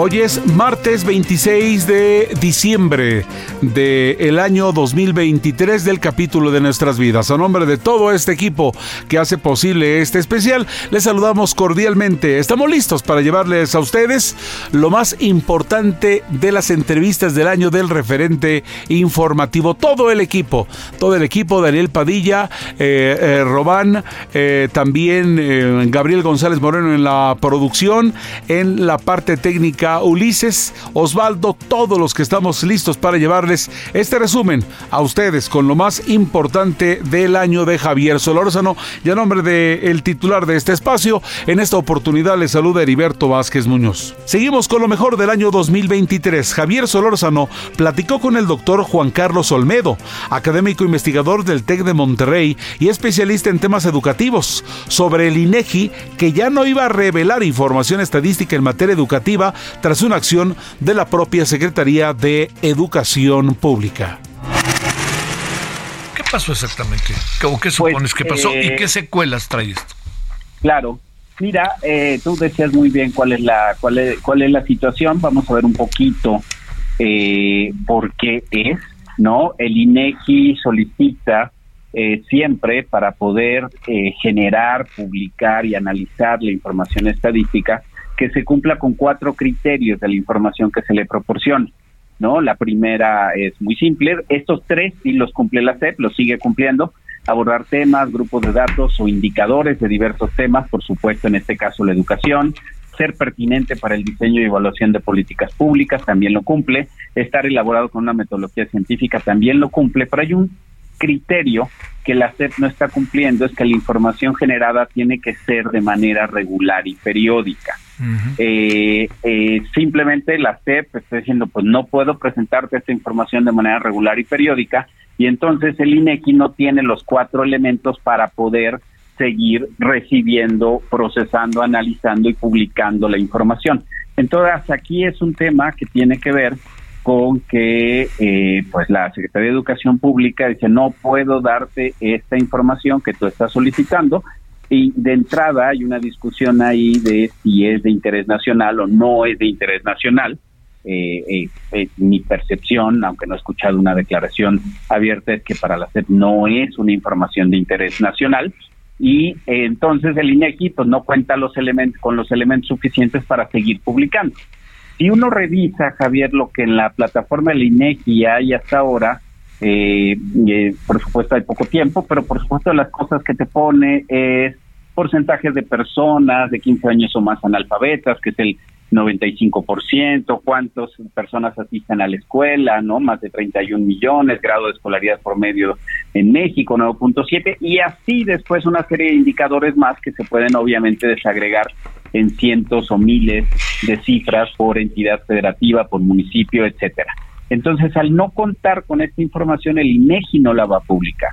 Hoy es martes 26 de diciembre del año 2023 del capítulo de nuestras vidas. A nombre de todo este equipo que hace posible este especial, les saludamos cordialmente. Estamos listos para llevarles a ustedes lo más importante de las entrevistas del año del referente informativo. Todo el equipo, todo el equipo, Daniel Padilla, eh, eh, Robán, eh, también Gabriel González Moreno en la producción, en la parte técnica Ulises, Osvaldo, todos los que estamos listos para llevarles este resumen a ustedes con lo más importante del año de Javier Solórzano y a nombre del titular de este espacio, en esta oportunidad les saluda Heriberto Vázquez Muñoz. Seguimos con lo mejor del año 2023. Javier Solórzano platicó con el doctor Juan Carlos Olmedo, académico investigador del TEC de Monterrey y especialista en temas educativos, sobre el INEGI que ya no iba a revelar información estadística en materia educativa tras una acción de la propia Secretaría de Educación Pública. ¿Qué pasó exactamente? ¿O qué supones que pasó? ¿Y qué secuelas trae esto? Claro. Mira, eh, tú decías muy bien cuál es la cuál es, cuál es la situación. Vamos a ver un poquito eh, por qué es, ¿no? El INEGI solicita eh, siempre para poder eh, generar, publicar y analizar la información estadística que se cumpla con cuatro criterios de la información que se le proporciona. ¿no? La primera es muy simple, estos tres sí los cumple la SEP, los sigue cumpliendo, abordar temas, grupos de datos o indicadores de diversos temas, por supuesto en este caso la educación, ser pertinente para el diseño y evaluación de políticas públicas, también lo cumple, estar elaborado con una metodología científica, también lo cumple, pero criterio que la SEP no está cumpliendo, es que la información generada tiene que ser de manera regular y periódica. eh, eh, simplemente la CEP está diciendo, pues no puedo presentarte esta información de manera regular y periódica, y entonces el INEGI no tiene los cuatro elementos para poder seguir recibiendo, procesando, analizando y publicando la información. Entonces aquí es un tema que tiene que ver con que eh, pues la Secretaría de Educación Pública dice no puedo darte esta información que tú estás solicitando y de entrada hay una discusión ahí de si es de interés nacional o no es de interés nacional. Eh, eh, mi percepción, aunque no he escuchado una declaración abierta, es que para la SEP no es una información de interés nacional y eh, entonces el INEGI pues no cuenta los elementos con los elementos suficientes para seguir publicando. Si uno revisa, Javier, lo que en la plataforma del INEGI hay hasta ahora, eh, eh, por supuesto hay poco tiempo, pero por supuesto las cosas que te pone es porcentajes de personas de 15 años o más analfabetas, que es el 95%, cuántas personas asisten a la escuela, ¿no? Más de 31 millones, grado de escolaridad por medio en México, 9.7, y así después una serie de indicadores más que se pueden obviamente desagregar en cientos o miles de cifras por entidad federativa, por municipio, etcétera. Entonces, al no contar con esta información, el INEGI no la va a publicar.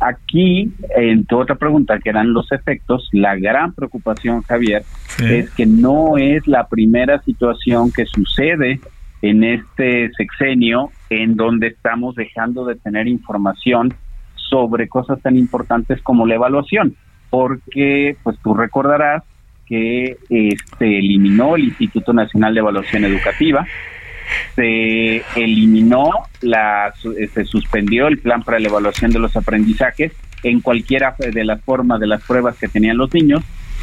Aquí, en tu otra pregunta, que eran los efectos, la gran preocupación, Javier, es que no es la primera situación que sucede en este sexenio en donde estamos dejando de tener información sobre cosas tan importantes como la evaluación, porque pues tú recordarás que este eliminó el Instituto Nacional de Evaluación Educativa, se eliminó la se suspendió el plan para la evaluación de los aprendizajes en cualquiera de las formas de las pruebas que tenían los niños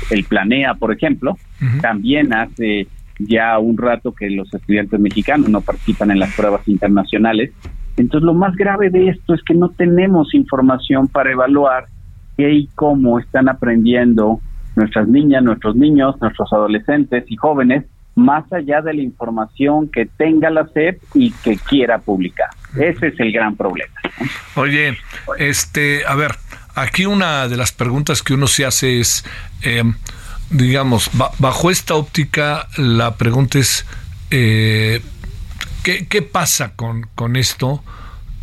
el planea por ejemplo también hace ya un rato que los estudiantes mexicanos no participan en las pruebas internacionales. Entonces lo más grave de esto es que no tenemos información para evaluar qué y cómo están aprendiendo nuestras niñas, nuestros niños, nuestros adolescentes y jóvenes, más allá de la información que tenga la SEP y que quiera publicar. Ese es el gran problema. Oye, este, a ver, aquí una de las preguntas que uno se hace es, eh, digamos, bajo esta óptica, la pregunta es, eh, ¿qué, ¿qué, pasa con, con esto?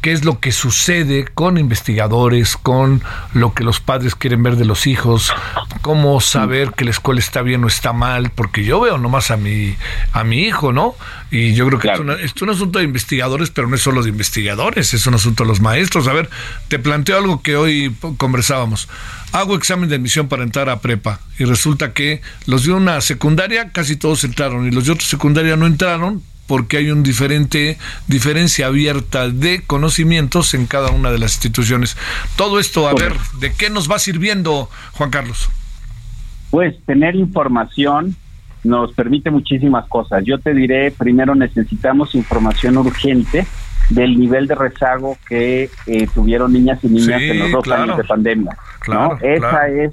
Qué es lo que sucede con investigadores, con lo que los padres quieren ver de los hijos, cómo saber que la escuela está bien o está mal, porque yo veo nomás a mi, a mi hijo, ¿no? Y yo creo que es, un asunto de investigadores, pero no es solo de investigadores, es un asunto de los maestros. A ver, te planteo algo que hoy conversábamos. Hago examen de admisión para entrar a prepa y resulta que los de una secundaria casi todos entraron y los de otra secundaria no entraron porque hay una diferente diferencia abierta de conocimientos en cada una de las instituciones. Todo esto, a ver, ¿de qué nos va sirviendo, Juan Carlos? Pues tener información nos permite muchísimas cosas. Yo te diré, primero necesitamos información urgente del nivel de rezago que eh, tuvieron niñas y niñas en los dos años de pandemia. Claro, Esa es,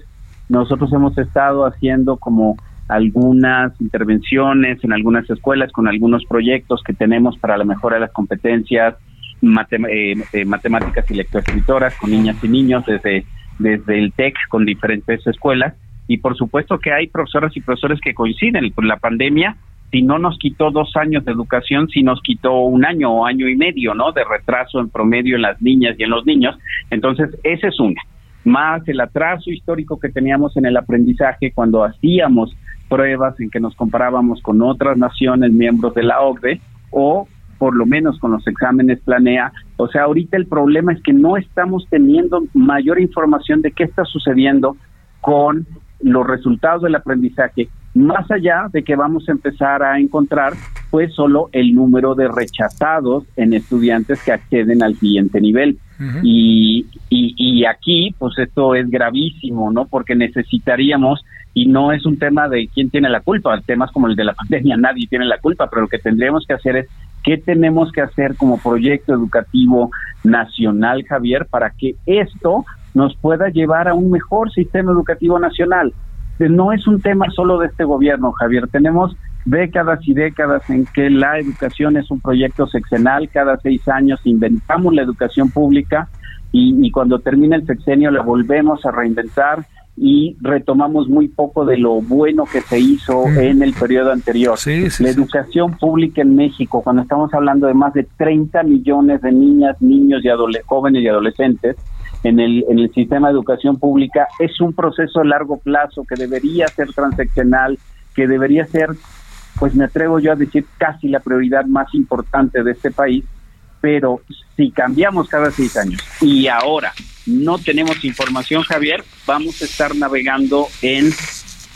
nosotros hemos estado haciendo como algunas intervenciones en algunas escuelas con algunos proyectos que tenemos para la mejora de las competencias eh, eh, matemáticas y lectoescritoras con niñas y niños desde, desde el TEC con diferentes escuelas. Y por supuesto que hay profesoras y profesores que coinciden. con La pandemia, si no nos quitó dos años de educación, si nos quitó un año o año y medio, ¿no? De retraso en promedio en las niñas y en los niños. Entonces, esa es una. Más el atraso histórico que teníamos en el aprendizaje cuando hacíamos pruebas en que nos comparábamos con otras naciones miembros de la OCDE o por lo menos con los exámenes planea. O sea, ahorita el problema es que no estamos teniendo mayor información de qué está sucediendo con los resultados del aprendizaje, más allá de que vamos a empezar a encontrar pues solo el número de rechazados en estudiantes que acceden al siguiente nivel. y, y, y aquí pues esto es gravísimo, ¿no? Porque necesitaríamos y no es un tema de quién tiene la culpa, temas como el de la pandemia, nadie tiene la culpa, pero lo que tendríamos que hacer es qué tenemos que hacer como proyecto educativo nacional, Javier, para que esto nos pueda llevar a un mejor sistema educativo nacional. No es un tema solo de este gobierno, Javier, tenemos décadas y décadas en que la educación es un proyecto sexenal, cada seis años inventamos la educación pública y, y cuando termina el sexenio la volvemos a reinventar y retomamos muy poco de lo bueno que se hizo en el periodo anterior. la educación pública en México, cuando estamos hablando de más de 30 millones de niñas, niños y jóvenes y adolescentes en el, en el sistema de educación pública, es un proceso a largo plazo que debería ser transaccional, que debería ser, pues me atrevo yo a decir, casi la prioridad más importante de este país, pero si cambiamos cada seis años y ahora no tenemos información, Javier, vamos a estar navegando en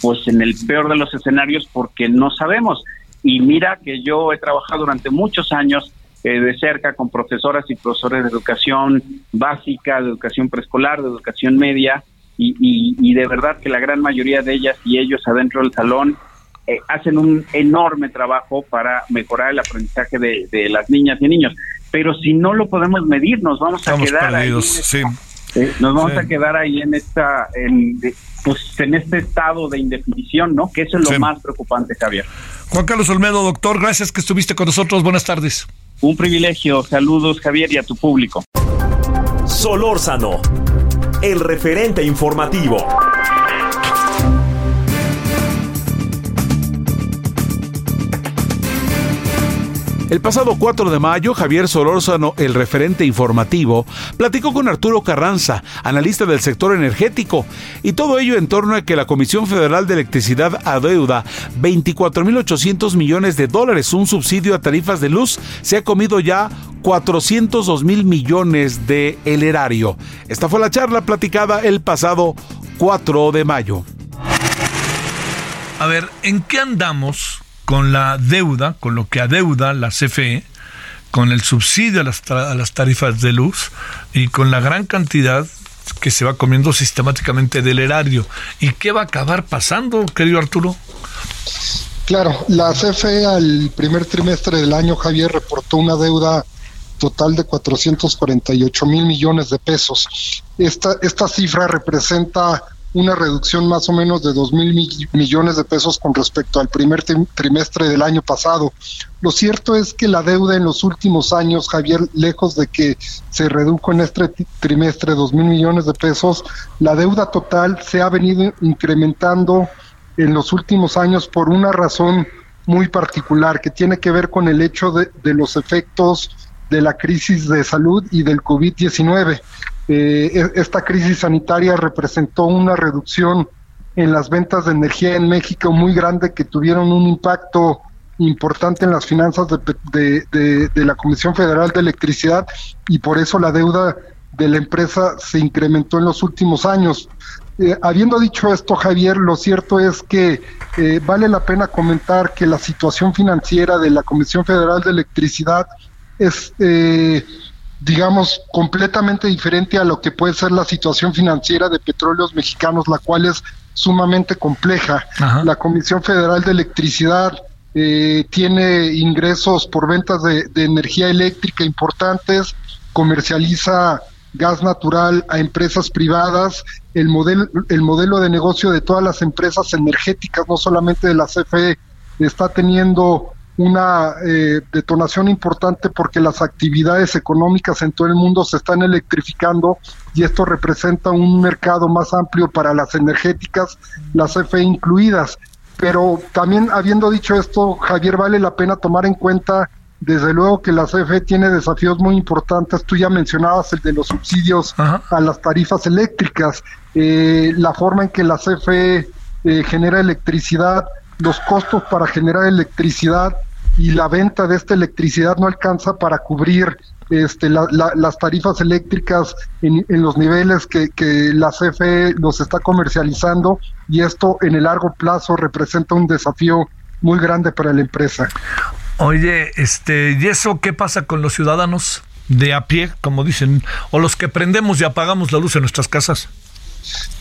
pues en el peor de los escenarios porque no sabemos. Y mira que yo he trabajado durante muchos años eh, de cerca con profesoras y profesores de educación básica, de educación preescolar, de educación media, y, y, de verdad que la gran mayoría de ellas y ellos adentro del salón eh, hacen un enorme trabajo para mejorar el aprendizaje de, de, las niñas y niños. Pero si no lo podemos medir, nos vamos a quedar perdidos, ahí nos vamos a quedar ahí en esta, en, pues en este estado de indefinición, ¿no? Que eso es lo más preocupante, Javier. Juan Carlos Olmedo, doctor, gracias que estuviste con nosotros. Buenas tardes. Un privilegio. Saludos, Javier, y a tu público. Solórzano, el referente informativo. El pasado 4 de mayo, Javier Solórzano, el referente informativo, platicó con Arturo Carranza, analista del sector energético, y todo ello en torno a que la Comisión Federal de Electricidad adeuda 24.800 millones de dólares, un subsidio a tarifas de luz, se ha comido ya 402 mil millones de el erario. Esta fue la charla platicada el pasado 4 de mayo. A ver, ¿en qué andamos con la deuda, con lo que adeuda la CFE, con el subsidio a las, a las tarifas de luz y con la gran cantidad que se va comiendo sistemáticamente del erario. ¿Y qué va a acabar pasando, querido Arturo? Claro, la CFE al primer trimestre del año, Javier, reportó una deuda total de 448 mil millones de pesos. Esta, esta cifra representa una reducción más o menos de 2 mil millones de pesos con respecto al primer trimestre del año pasado. Lo cierto es que la deuda en los últimos años, Javier, lejos de que se redujo en este trimestre 2 mil millones de pesos, la deuda total se ha venido incrementando en los últimos años por una razón muy particular que tiene que ver con el hecho de, de los efectos de la crisis de salud y del COVID-19. Eh, e, esta crisis sanitaria representó una reducción en las ventas de energía en México muy grande que tuvieron un impacto importante en las finanzas de, de, la Comisión Federal de Electricidad y por eso la deuda de la empresa se incrementó en los últimos años. Eh, habiendo dicho esto, Javier, lo cierto es que eh, vale la pena comentar que la situación financiera de la Comisión Federal de Electricidad es eh, digamos, completamente diferente a lo que puede ser la situación financiera de petróleos mexicanos, la cual es sumamente compleja. La Comisión Federal de Electricidad eh, tiene ingresos por ventas de, energía eléctrica importantes, comercializa gas natural a empresas privadas, el modelo, el modelo de negocio de todas las empresas energéticas, no solamente de la CFE, está teniendo una eh, detonación importante porque las actividades económicas en todo el mundo se están electrificando y esto representa un mercado más amplio para las energéticas, las CFE incluidas. Pero también habiendo dicho esto, Javier, vale la pena tomar en cuenta desde luego que la CFE tiene desafíos muy importantes. Tú ya mencionabas el de los subsidios a las tarifas eléctricas, eh, la forma en que la CFE eh, genera electricidad, los costos para generar electricidad y la venta de esta electricidad no alcanza para cubrir este, las tarifas eléctricas en, los niveles que, la CFE los está comercializando y esto en el largo plazo representa un desafío muy grande para la empresa. Oye, este, ¿y eso qué pasa con los ciudadanos de a pie, como dicen, o los que prendemos y apagamos la luz en nuestras casas?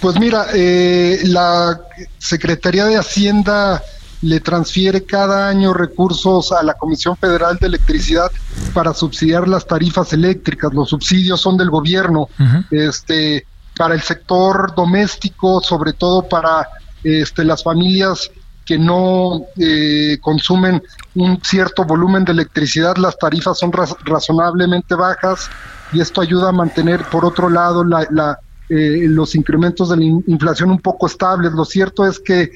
Pues mira, eh, la Secretaría de Hacienda le transfiere cada año recursos a la Comisión Federal de Electricidad para subsidiar las tarifas eléctricas. Los subsidios son del gobierno, este, para el sector doméstico, sobre todo para este, las familias que no eh, consumen un cierto volumen de electricidad, las tarifas son razonablemente bajas y esto ayuda a mantener, por otro lado, la, eh, los incrementos de la inflación un poco estables. Lo cierto es que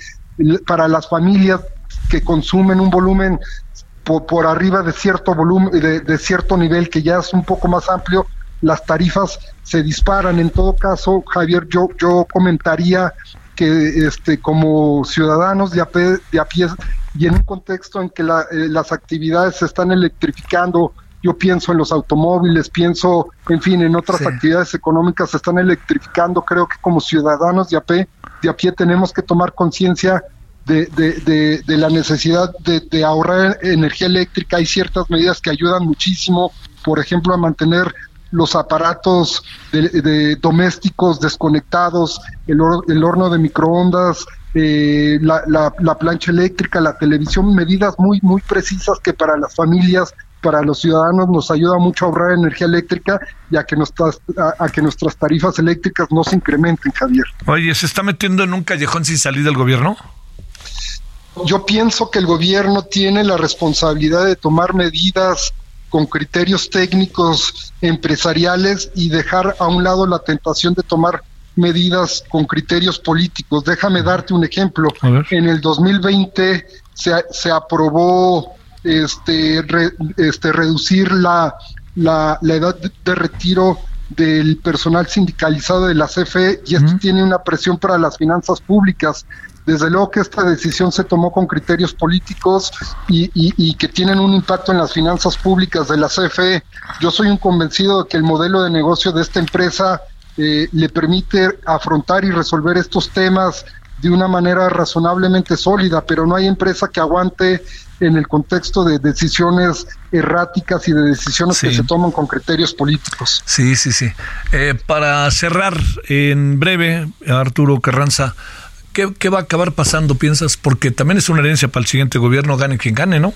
para las familias que consumen un volumen por, arriba de cierto volumen, de, cierto nivel que ya es un poco más amplio, las tarifas se disparan. En todo caso, Javier, yo, yo comentaría que este, como ciudadanos de a, pie, de a pie y en un contexto en que eh, las actividades se están electrificando, yo pienso en los automóviles, pienso, en fin, en otras actividades económicas se están electrificando, creo que como ciudadanos de a pie de a pie tenemos que tomar conciencia de, de, de, la necesidad de, ahorrar energía eléctrica. Hay ciertas medidas que ayudan muchísimo, por ejemplo, a mantener los aparatos de, domésticos desconectados, el, el horno de microondas, eh, la, la, la, plancha eléctrica, la televisión, medidas muy, muy precisas que para las familias para los ciudadanos nos ayuda mucho a ahorrar energía eléctrica y a que nuestras, a, que nuestras tarifas eléctricas no se incrementen, Javier. Oye, ¿se está metiendo en un callejón sin salir del gobierno? Yo pienso que el gobierno tiene la responsabilidad de tomar medidas con criterios técnicos empresariales y dejar a un lado la tentación de tomar medidas con criterios políticos. Déjame darte un ejemplo. En el 2020 se, se aprobó este, este reducir la, la, edad de retiro del personal sindicalizado de la CFE y esto tiene una presión para las finanzas públicas. Desde luego que esta decisión se tomó con criterios políticos y, y, que tienen un impacto en las finanzas públicas de la CFE. Yo soy un convencido de que el modelo de negocio de esta empresa eh, le permite afrontar y resolver estos temas de una manera razonablemente sólida, pero no hay empresa que aguante en el contexto de decisiones erráticas y de decisiones que se toman con criterios políticos. Sí, sí, sí. Eh, para cerrar en breve, Arturo Carranza, ¿qué, va a acabar pasando, piensas? Porque también es una herencia para el siguiente gobierno, gane quien gane, ¿no?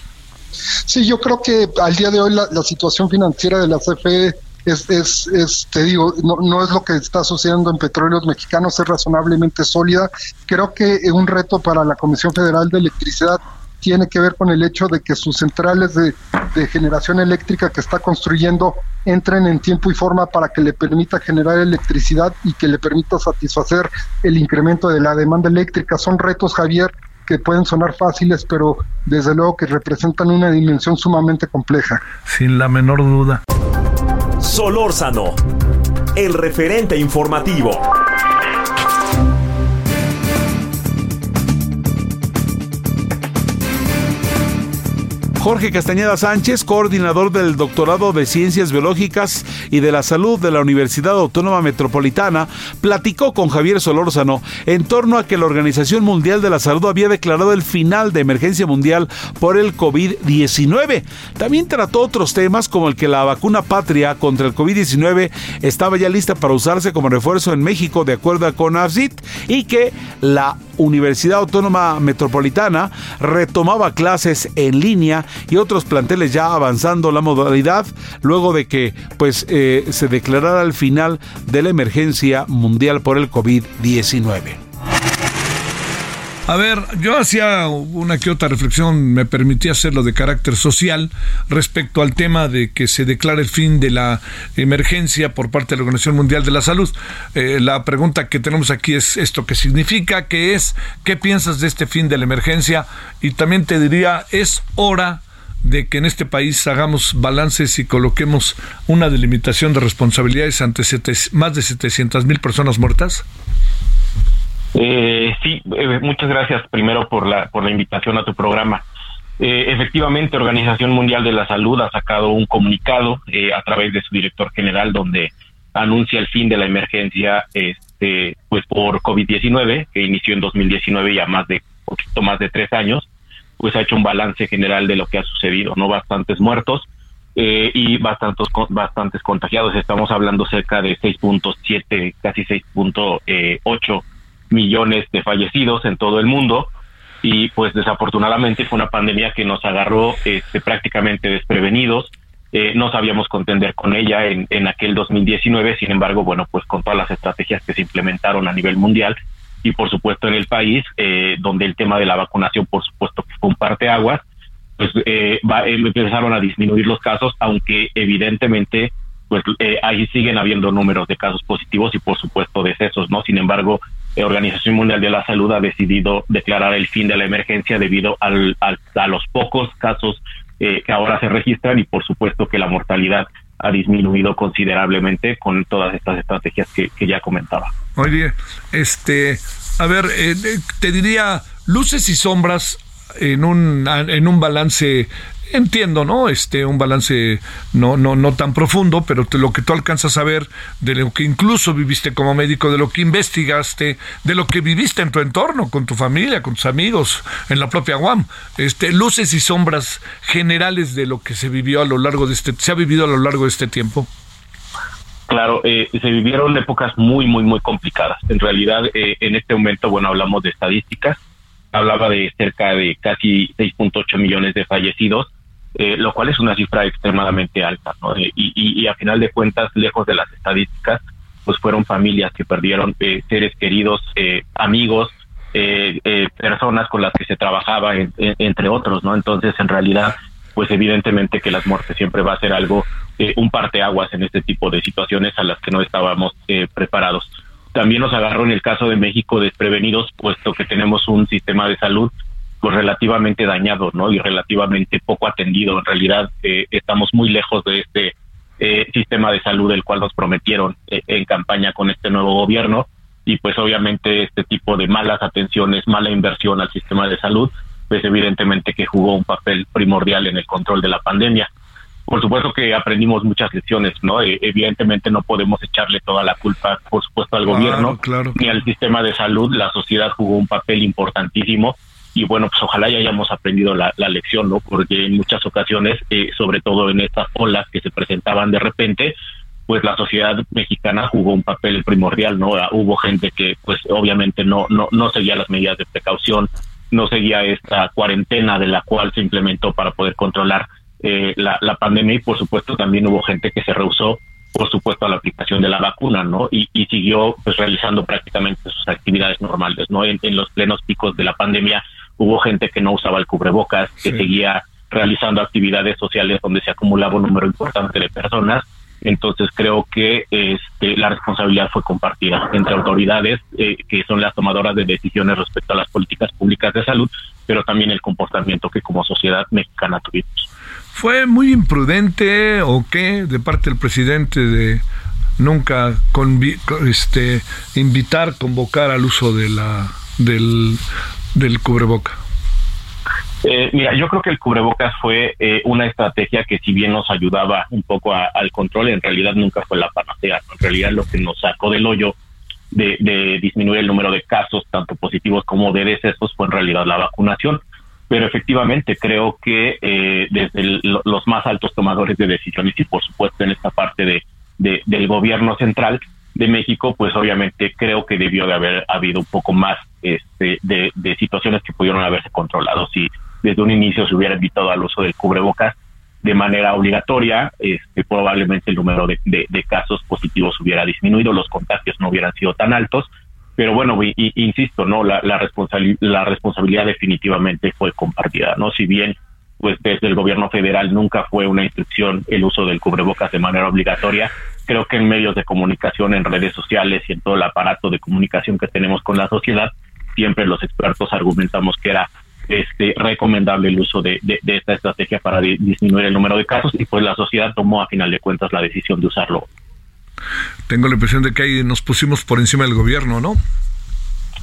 Sí, yo creo que al día de hoy la, la situación financiera de la CFE es, es, es, te digo, no, no es lo que está sucediendo en petróleos mexicanos, es razonablemente sólida. Creo que un reto para la Comisión Federal de Electricidad tiene que ver con el hecho de que sus centrales de, de, generación eléctrica que está construyendo entren en tiempo y forma para que le permita generar electricidad y que le permita satisfacer el incremento de la demanda eléctrica. Son retos, Javier, que pueden sonar fáciles, pero desde luego que representan una dimensión sumamente compleja. Sin la menor duda. Solórzano, el referente informativo. Jorge Castañeda Sánchez, coordinador del Doctorado de Ciencias Biológicas y de la Salud de la Universidad Autónoma Metropolitana, platicó con Javier Solórzano en torno a que la Organización Mundial de la Salud había declarado el final de emergencia mundial por el COVID-19. También trató otros temas como el que la vacuna patria contra el COVID-19 estaba ya lista para usarse como refuerzo en México de acuerdo con AFSIT y que la Universidad Autónoma Metropolitana retomaba clases en línea y otros planteles ya avanzando la modalidad luego de que pues eh, se declarara el final de la emergencia mundial por el COVID-19. A ver, yo hacía una que otra reflexión, me permitía hacerlo de carácter social respecto al tema de que se declare el fin de la emergencia por parte de la Organización Mundial de la Salud. Eh, la pregunta que tenemos aquí es esto qué significa, qué es, qué piensas de este fin de la emergencia y también te diría, es hora de que en este país hagamos balances y coloquemos una delimitación de responsabilidades ante más de 700 mil personas muertas? Eh, sí, eh, muchas gracias primero por la, por la invitación a tu programa. Eh, efectivamente, Organización Mundial de la Salud ha sacado un comunicado eh, a través de su director general donde anuncia el fin de la emergencia este, pues por COVID-19 que inició en 2019 ya más de poquito más de tres años, pues ha hecho un balance general de lo que ha sucedido, no bastantes muertos eh, y bastantes bastantes contagiados. Estamos hablando cerca de 6.7, casi 6.8 millones de fallecidos en todo el mundo y pues desafortunadamente fue una pandemia que nos agarró este, prácticamente desprevenidos. Eh, no sabíamos contender con ella en, en aquel 2019, sin embargo, bueno, pues con todas las estrategias que se implementaron a nivel mundial y por supuesto en el país, eh, donde el tema de la vacunación, por supuesto, que fue un parteaguas, pues eh, va, empezaron a disminuir los casos, aunque evidentemente pues eh, ahí siguen habiendo números de casos positivos y por supuesto decesos, ¿no? Sin embargo, la Organización Mundial de la Salud ha decidido declarar el fin de la emergencia debido al, a los pocos casos eh, que ahora se registran y por supuesto que la mortalidad ha disminuido considerablemente con todas estas estrategias que, que ya comentaba. Oye, este, a ver, eh, te diría luces y sombras en un en un balance entiendo, ¿no? Este, un balance no, no, no tan profundo, pero lo que tú alcanzas a ver de lo que incluso viviste como médico, de lo que investigaste, de lo que viviste en tu entorno, con tu familia, con tus amigos, en la propia UAM, este, luces y sombras generales de lo que se vivió a lo largo de este, se ha vivido a lo largo de este tiempo. Claro, eh, se vivieron épocas muy, muy, muy complicadas. En realidad, eh, en este momento, bueno, hablamos de estadísticas, hablaba de cerca de casi 6.8 millones de fallecidos, eh, lo cual es una cifra extremadamente alta, ¿no? y, y, y, a final de cuentas, lejos de las estadísticas, pues fueron familias que perdieron eh, seres queridos, eh, amigos, eh, eh, personas con las que se trabajaba, en, en, entre otros, ¿no? Entonces, en realidad, pues evidentemente que las muertes siempre va a ser algo, eh, un parteaguas en este tipo de situaciones a las que no estábamos eh, preparados. También nos agarró en el caso de México desprevenidos, puesto que tenemos un sistema de salud pues relativamente dañado, ¿no? Y relativamente poco atendido. En realidad eh, estamos muy lejos de este eh, sistema de salud del cual nos prometieron eh, en campaña con este nuevo gobierno y pues obviamente este tipo de malas atenciones, mala inversión al sistema de salud, pues evidentemente que jugó un papel primordial en el control de la pandemia. Por supuesto que aprendimos muchas lecciones, ¿no? Eh, evidentemente no podemos echarle toda la culpa, por supuesto, al Claro, gobierno claro. ni al sistema de salud. La sociedad jugó un papel importantísimo y bueno, pues ojalá ya hayamos aprendido la, lección, ¿no? Porque en muchas ocasiones, eh, sobre todo en estas olas que se presentaban de repente, pues la sociedad mexicana jugó un papel primordial, ¿no? Hubo gente que pues obviamente no, no, no seguía las medidas de precaución, no seguía esta cuarentena de la cual se implementó para poder controlar eh, la, la pandemia y por supuesto también hubo gente que se rehusó por supuesto a la aplicación de la vacuna, ¿no? Y, y siguió pues realizando prácticamente sus actividades normales, ¿no? En, en, los plenos picos de la pandemia hubo gente que no usaba el cubrebocas, que seguía realizando actividades sociales donde se acumulaba un número importante de personas entonces creo que este, la responsabilidad fue compartida entre autoridades eh, que son las tomadoras de decisiones respecto a las políticas públicas de salud, pero también el comportamiento que como sociedad mexicana tuvimos. ¿Fue muy imprudente o qué de parte del presidente de nunca este, invitar, convocar al uso de la, del, del cubreboca? Eh, mira, yo creo que el cubrebocas fue eh, una estrategia que si bien nos ayudaba un poco al control, en realidad nunca fue la panacea. En realidad lo que nos sacó del hoyo de, disminuir el número de casos, tanto positivos como de decesos, fue en realidad la vacunación. Pero efectivamente creo que eh, desde los más altos tomadores de decisiones y por supuesto en esta parte de, del gobierno central de México, pues obviamente creo que debió de haber habido un poco más este, de, situaciones que pudieron haberse controlado. Si desde un inicio se hubiera invitado al uso del cubrebocas de manera obligatoria, este, probablemente el número de, casos positivos hubiera disminuido, los contagios no hubieran sido tan altos, pero bueno, insisto, no, la, la, la responsabilidad definitivamente fue compartida, no, si bien pues desde el gobierno federal nunca fue una instrucción el uso del cubrebocas de manera obligatoria, creo que en medios de comunicación, en redes sociales y en todo el aparato de comunicación que tenemos con la sociedad, siempre los expertos argumentamos que era este, recomendable el uso de, esta estrategia para disminuir el número de casos y pues la sociedad tomó a final de cuentas la decisión de usarlo. Tengo la impresión de que ahí nos pusimos por encima del gobierno, ¿no?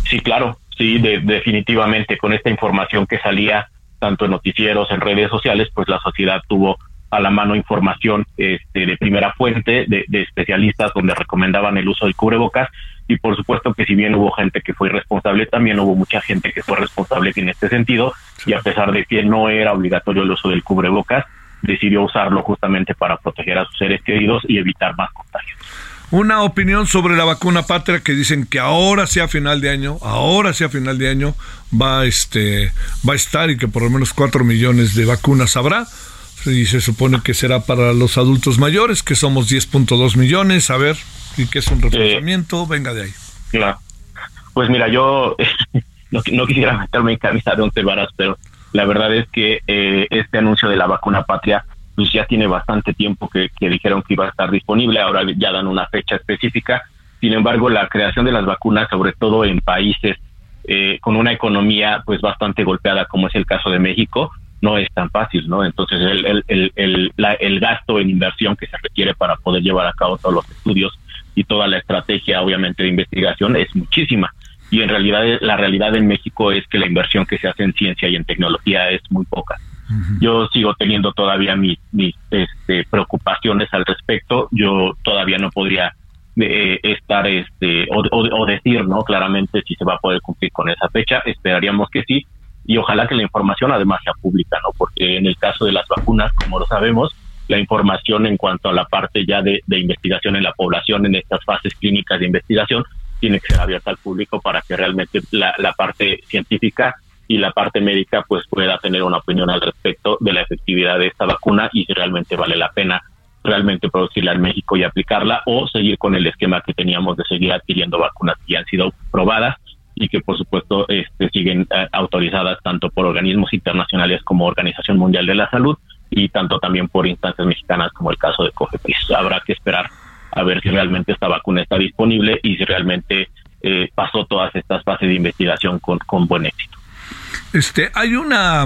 Sí, claro, sí, definitivamente con esta información que salía tanto en noticieros, en redes sociales, pues la sociedad tuvo a la mano información este, de primera fuente de, especialistas donde recomendaban el uso del cubrebocas. Y por supuesto que si bien hubo gente que fue responsable, también hubo mucha gente que fue responsable en este sentido. Y a pesar de que no era obligatorio el uso del cubrebocas, decidió usarlo justamente para proteger a sus seres queridos y evitar más contagios. Una opinión sobre la vacuna patria que dicen que ahora sea final de año, ahora sea final de año va este va a estar y que por lo menos cuatro millones de vacunas habrá y se supone que será para los adultos mayores que somos 10.2 millones. A ver, y que es un reforzamiento, venga de ahí. Claro. Pues mira, yo no, quisiera meterme en camisa de once varas, pero la verdad es que eh, este anuncio de la vacuna patria pues ya tiene bastante tiempo que, dijeron que iba a estar disponible, ahora ya dan una fecha específica. Sin embargo, la creación de las vacunas, sobre todo en países eh, con una economía pues bastante golpeada, como es el caso de México, no es tan fácil, ¿no? Entonces, el, el, el, el gasto en inversión que se requiere para poder llevar a cabo todos los estudios y toda la estrategia, obviamente, de investigación es muchísima. Y en realidad, la realidad en México es que la inversión que se hace en ciencia y en tecnología es muy poca. Yo sigo teniendo todavía mis, mis este, preocupaciones al respecto. Yo todavía no podría eh, estar este o, o, decir no claramente si se va a poder cumplir con esa fecha. Esperaríamos que sí y ojalá que la información además sea pública, no porque en el caso de las vacunas, como lo sabemos, la información en cuanto a la parte ya de, investigación en la población, en estas fases clínicas de investigación, tiene que ser abierta al público para que realmente la, parte científica y la parte médica pues pueda tener una opinión al respecto de la efectividad de esta vacuna y si realmente vale la pena realmente producirla en México y aplicarla o seguir con el esquema que teníamos de seguir adquiriendo vacunas que ya han sido probadas y que por supuesto este, siguen eh, autorizadas tanto por organismos internacionales como Organización Mundial de la Salud y tanto también por instancias mexicanas como el caso de COFEPRIS. Habrá que esperar a ver si realmente esta vacuna está disponible y si realmente eh, pasó todas estas fases de investigación con, con buen éxito. Este, hay una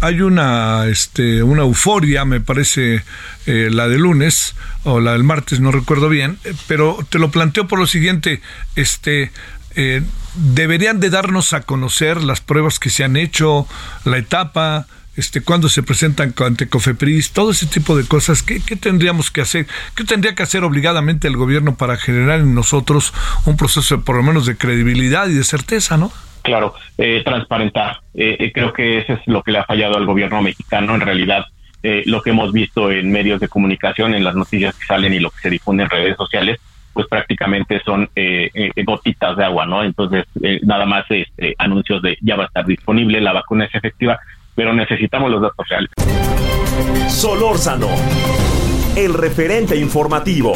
hay una este una euforia me parece eh, la de lunes o la del martes no recuerdo bien pero te lo planteo por lo siguiente este deberían de darnos a conocer las pruebas que se han hecho la etapa este, cuando se presentan ante COFEPRIS, todo ese tipo de cosas, ¿qué, tendríamos que hacer? ¿Qué tendría que hacer obligadamente el gobierno para generar en nosotros un proceso por lo menos de credibilidad y de certeza, no? Claro, eh, transparentar. Eh, eh, creo que eso es lo que le ha fallado al gobierno mexicano. En realidad, eh, lo que hemos visto en medios de comunicación, en las noticias que salen y lo que se difunde en redes sociales, pues prácticamente son eh, eh, gotitas de agua, ¿no? Entonces, nada más este, anuncios de ya va a estar disponible, la vacuna es efectiva, pero necesitamos los datos reales. Solórzano, el referente informativo.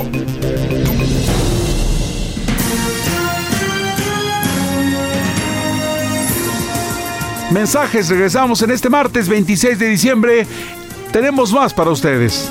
Mensajes, regresamos en este martes 26 de diciembre. Tenemos más para ustedes.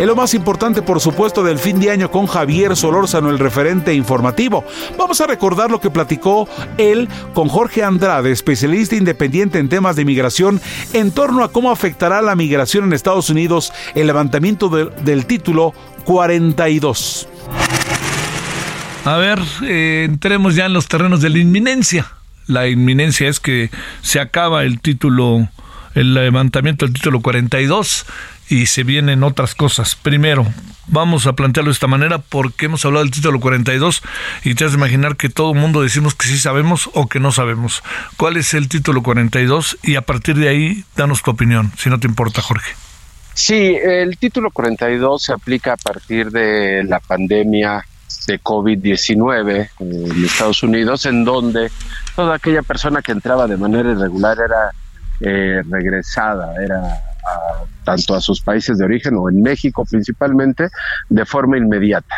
Es lo más importante, por supuesto, del fin de año con Javier Solórzano, el referente informativo. Vamos a recordar lo que platicó él con Jorge Andrade, especialista independiente en temas de migración, en torno a cómo afectará la migración en Estados Unidos el levantamiento del título 42. A ver, eh, entremos ya en los terrenos de la inminencia. La inminencia es que se acaba el título, el levantamiento del título 42 y se vienen otras cosas. Primero, vamos a plantearlo de esta manera porque hemos hablado del título 42 y te has de imaginar que todo el mundo decimos que sí sabemos o que no sabemos. ¿Cuál es el título 42? Y a partir de ahí, danos tu opinión, si no te importa, Jorge. Sí, el título 42 se aplica a partir de la pandemia de COVID-19 en Estados Unidos, en donde toda aquella persona que entraba de manera irregular era eh, regresada, era tanto a sus países de origen o en México principalmente, de forma inmediata.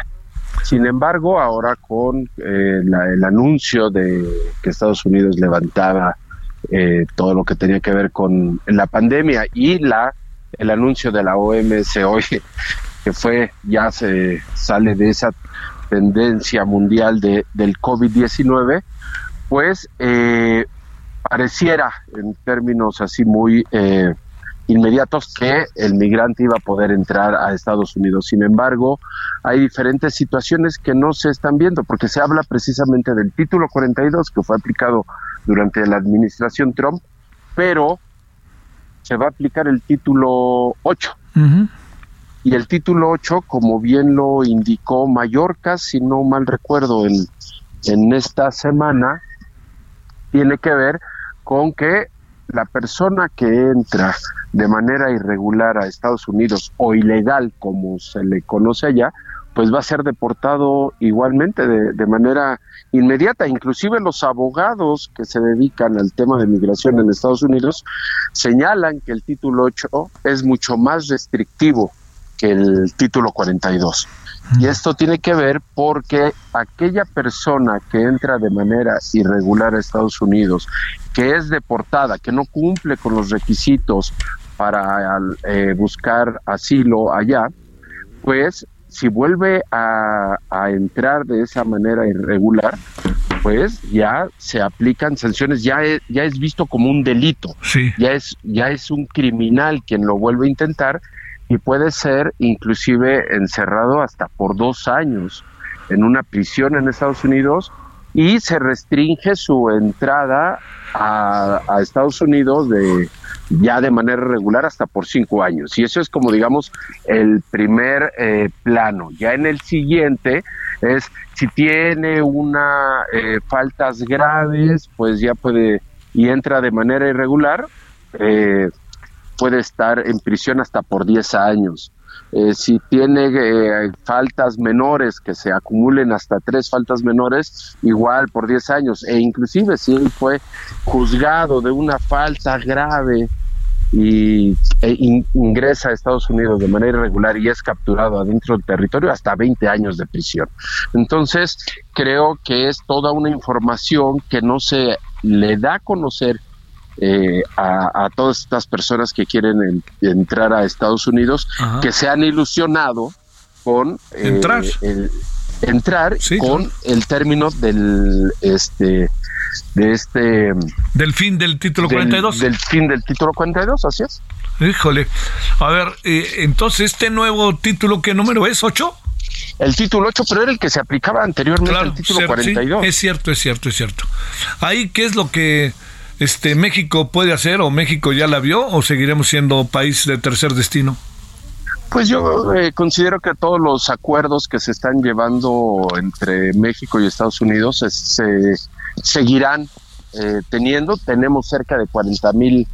Sin embargo, ahora con eh, el anuncio de que Estados Unidos levantaba eh, todo lo que tenía que ver con la pandemia y la el anuncio de la OMS hoy, que fue ya se sale de esa tendencia mundial de, del COVID-19, pues eh, pareciera en términos así muy inmediatos que el migrante iba a poder entrar a Estados Unidos. Sin embargo, hay diferentes situaciones que no se están viendo, porque se habla precisamente del título 42 que fue aplicado durante la administración Trump, pero se va a aplicar el título 8. Y el título 8, como bien lo indicó Mallorca, si no mal recuerdo, en, en esta semana, tiene que ver con que la persona que entra de manera irregular a Estados Unidos o ilegal, como se le conoce allá, pues va a ser deportado igualmente de, manera inmediata. Inclusive los abogados que se dedican al tema de migración en Estados Unidos señalan que el título 8 es mucho más restrictivo que el título 42. Y esto tiene que ver porque aquella persona que entra de manera irregular a Estados Unidos, que es deportada, que no cumple con los requisitos para eh, buscar asilo allá, pues si vuelve a, entrar de esa manera irregular, pues ya se aplican sanciones, ya es, ya es visto como un delito, ya es ya es un criminal quien lo vuelve a intentar y puede ser inclusive encerrado hasta por dos años en una prisión en Estados Unidos y se restringe su entrada a, Estados Unidos de ya de manera regular hasta por cinco años. Y eso es como digamos el primer eh, plano. Ya en el siguiente es si tiene una eh, faltas graves, pues ya puede y entra de manera irregular, eh, puede estar en prisión hasta por 10 años. Eh, si tiene eh, faltas menores que se acumulen hasta tres faltas menores, igual por 10 años. E inclusive si él fue juzgado de una falta grave y e ingresa a Estados Unidos de manera irregular y es capturado adentro del territorio hasta 20 años de prisión. Entonces, creo que es toda una información que no se le da a conocer eh, a, todas estas personas que quieren entrar a Estados Unidos, que se han ilusionado con eh, entrar. entrar con el término del este de este del fin del título 42 del fin del título 42 así es. Híjole. A ver eh, entonces este nuevo título qué número es 8 el título 8, pero era el que se aplicaba anteriormente al título 42. es cierto, es cierto, es cierto. Ahí, ¿qué es lo que este México puede hacer o México ya la vio o seguiremos siendo país de tercer destino? Pues yo eh, considero que todos los acuerdos que se están llevando entre México y Estados Unidos se seguirán eh, teniendo. Tenemos cerca de 40 mil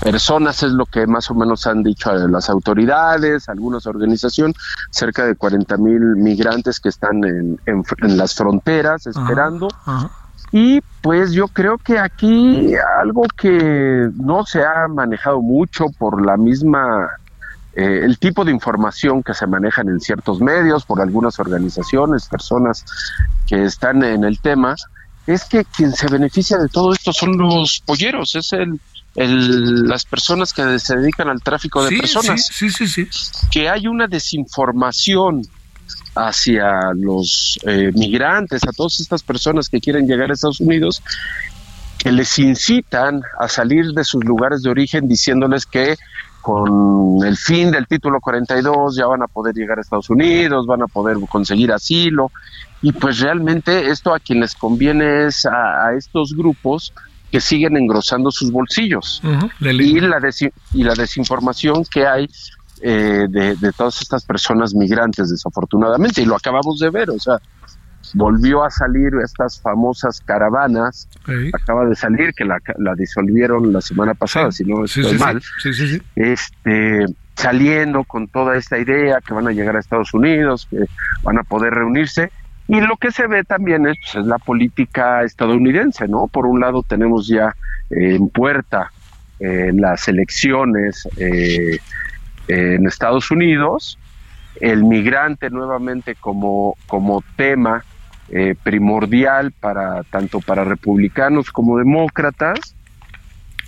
personas, es lo que más o menos han dicho las autoridades, algunas organizaciones, cerca de 40 mil migrantes que están en, las fronteras esperando. Y pues yo creo que aquí algo que no se ha manejado mucho por la misma eh, el tipo de información que se manejan en ciertos medios por algunas organizaciones, personas que están en el tema, es que quien se beneficia de todo esto son los polleros, es el las personas que se dedican al tráfico de personas. Sí, sí, sí, Que hay una desinformación hacia los eh, migrantes, a todas estas personas que quieren llegar a Estados Unidos, que les incitan a salir de sus lugares de origen diciéndoles que con el fin del título 42 ya van a poder llegar a Estados Unidos, van a poder conseguir asilo. Y pues realmente esto a quienes conviene es a estos grupos que siguen engrosando sus bolsillos y, la y la desinformación que hay eh, de, todas estas personas migrantes, desafortunadamente, y lo acabamos de ver, o sea, volvió a salir estas famosas caravanas, acaba de salir, que la, disolvieron la semana pasada, si no estoy mal, este saliendo con toda esta idea que van a llegar a Estados Unidos, que van a poder reunirse, y lo que se ve también es, pues, la política estadounidense, ¿no? Por un lado tenemos ya eh, en puerta eh, las elecciones eh, en Estados Unidos, el migrante nuevamente como, como tema primordial para tanto para republicanos como demócratas,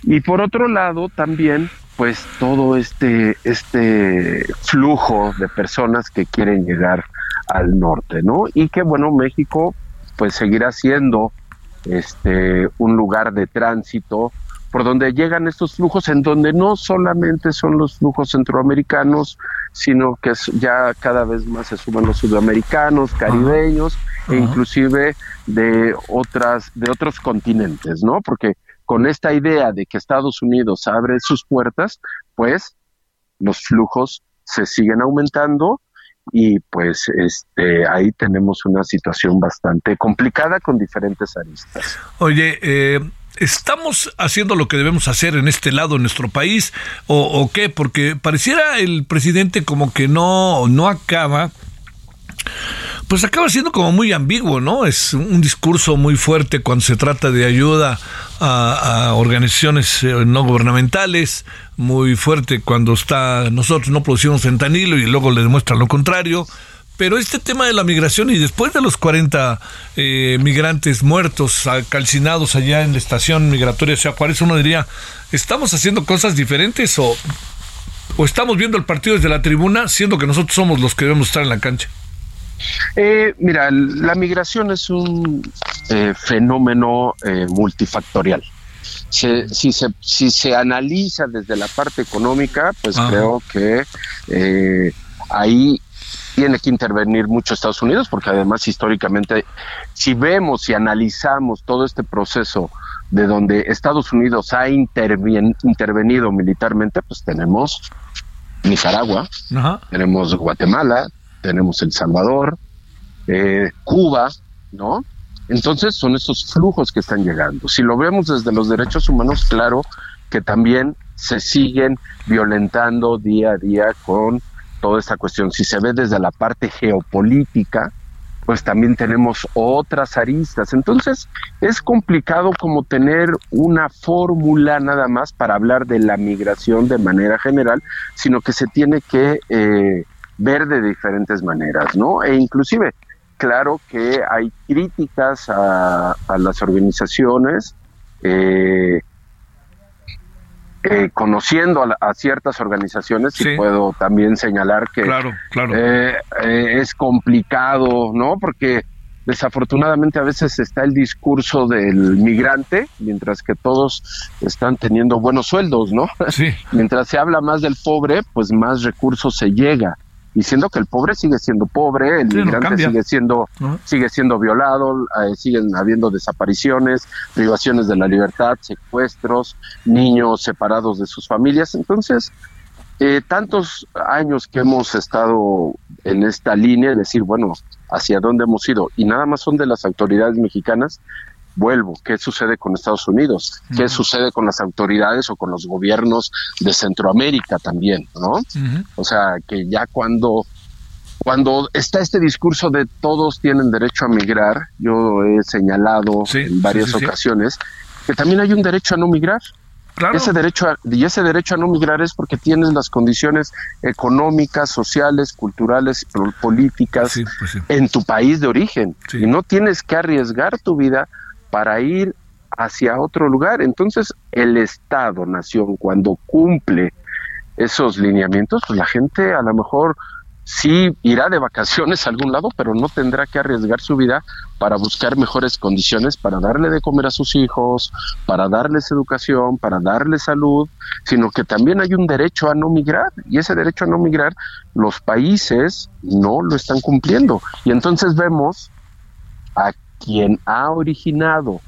y por otro lado también pues todo este, este flujo de personas que quieren llegar al norte, ¿no? Y que bueno, México pues seguirá siendo este un lugar de tránsito por donde llegan estos flujos, en donde no solamente son los flujos centroamericanos, sino que ya cada vez más se suman los sudamericanos, caribeños, e inclusive de otras, de otros continentes, ¿no? Porque con esta idea de que Estados Unidos abre sus puertas, pues los flujos se siguen aumentando y pues este ahí tenemos una situación bastante complicada con diferentes aristas. Oye, eh, ¿estamos haciendo lo que debemos hacer en este lado en nuestro país o, qué? Porque pareciera el presidente como que no, no acaba pues acaba siendo como muy ambiguo, ¿no? Es un discurso muy fuerte cuando se trata de ayuda a, organizaciones eh, no gubernamentales, muy fuerte cuando está nosotros no producimos fentanilo y luego le demuestra lo contrario. Pero este tema de la migración y después de los 40 eh, migrantes muertos, calcinados allá en la estación migratoria de Juárez, uno diría, ¿estamos haciendo cosas diferentes o, o estamos viendo el partido desde la tribuna, siendo que nosotros somos los que debemos estar en la cancha? Eh, mira, la migración es un eh, fenómeno eh, multifactorial. si, se, si se analiza desde la parte económica, pues creo que eh, ahí tiene que intervenir mucho Estados Unidos, porque además históricamente, si vemos y analizamos todo este proceso de donde Estados Unidos ha intervenido militarmente, pues tenemos Nicaragua, tenemos Guatemala, tenemos El Salvador, eh, Cuba, ¿no? Entonces son esos flujos que están llegando. Si lo vemos desde los derechos humanos, claro que también se siguen violentando día a día con toda esta cuestión. Si se ve desde la parte geopolítica, pues también tenemos otras aristas. Entonces es complicado como tener una fórmula nada más para hablar de la migración de manera general, sino que se tiene que eh, ver de diferentes maneras, ¿no? E inclusive, claro que hay críticas a, las organizaciones, eh, eh, conociendo a, ciertas organizaciones, y puedo también señalar que claro, claro. Eh, eh, es complicado, ¿no? Porque desafortunadamente a veces está el discurso del migrante, mientras que todos están teniendo buenos sueldos, ¿no? Sí. mientras se habla más del pobre, pues más recursos se llega diciendo que el pobre sigue siendo pobre, el migrante sigue siendo sigue siendo violado, eh, siguen habiendo desapariciones, privaciones de la libertad, secuestros, niños separados de sus familias. Entonces, eh, tantos años que hemos estado en esta línea, decir, bueno, hacia dónde hemos ido, y nada más son de las autoridades mexicanas, vuelvo, ¿qué sucede con Estados Unidos? ¿Qué sucede con las autoridades o con los gobiernos de Centroamérica también, ¿no? O sea, que ya cuando cuando está este discurso de todos tienen derecho a migrar, yo he señalado en varias ocasiones que también hay un derecho a no migrar. Ese derecho y ese derecho a no migrar es porque tienes las condiciones económicas, sociales, culturales, políticas pues en tu país de origen y no tienes que arriesgar tu vida para ir hacia otro lugar. Entonces, el Estado, nación, cuando cumple esos lineamientos, pues la gente a lo mejor sí irá de vacaciones a algún lado, pero no tendrá que arriesgar su vida para buscar mejores condiciones, para darle de comer a sus hijos, para darles educación, para darles salud, sino que también hay un derecho a no migrar y ese derecho a no migrar los países no lo están cumpliendo. Y entonces vemos a quien ha originado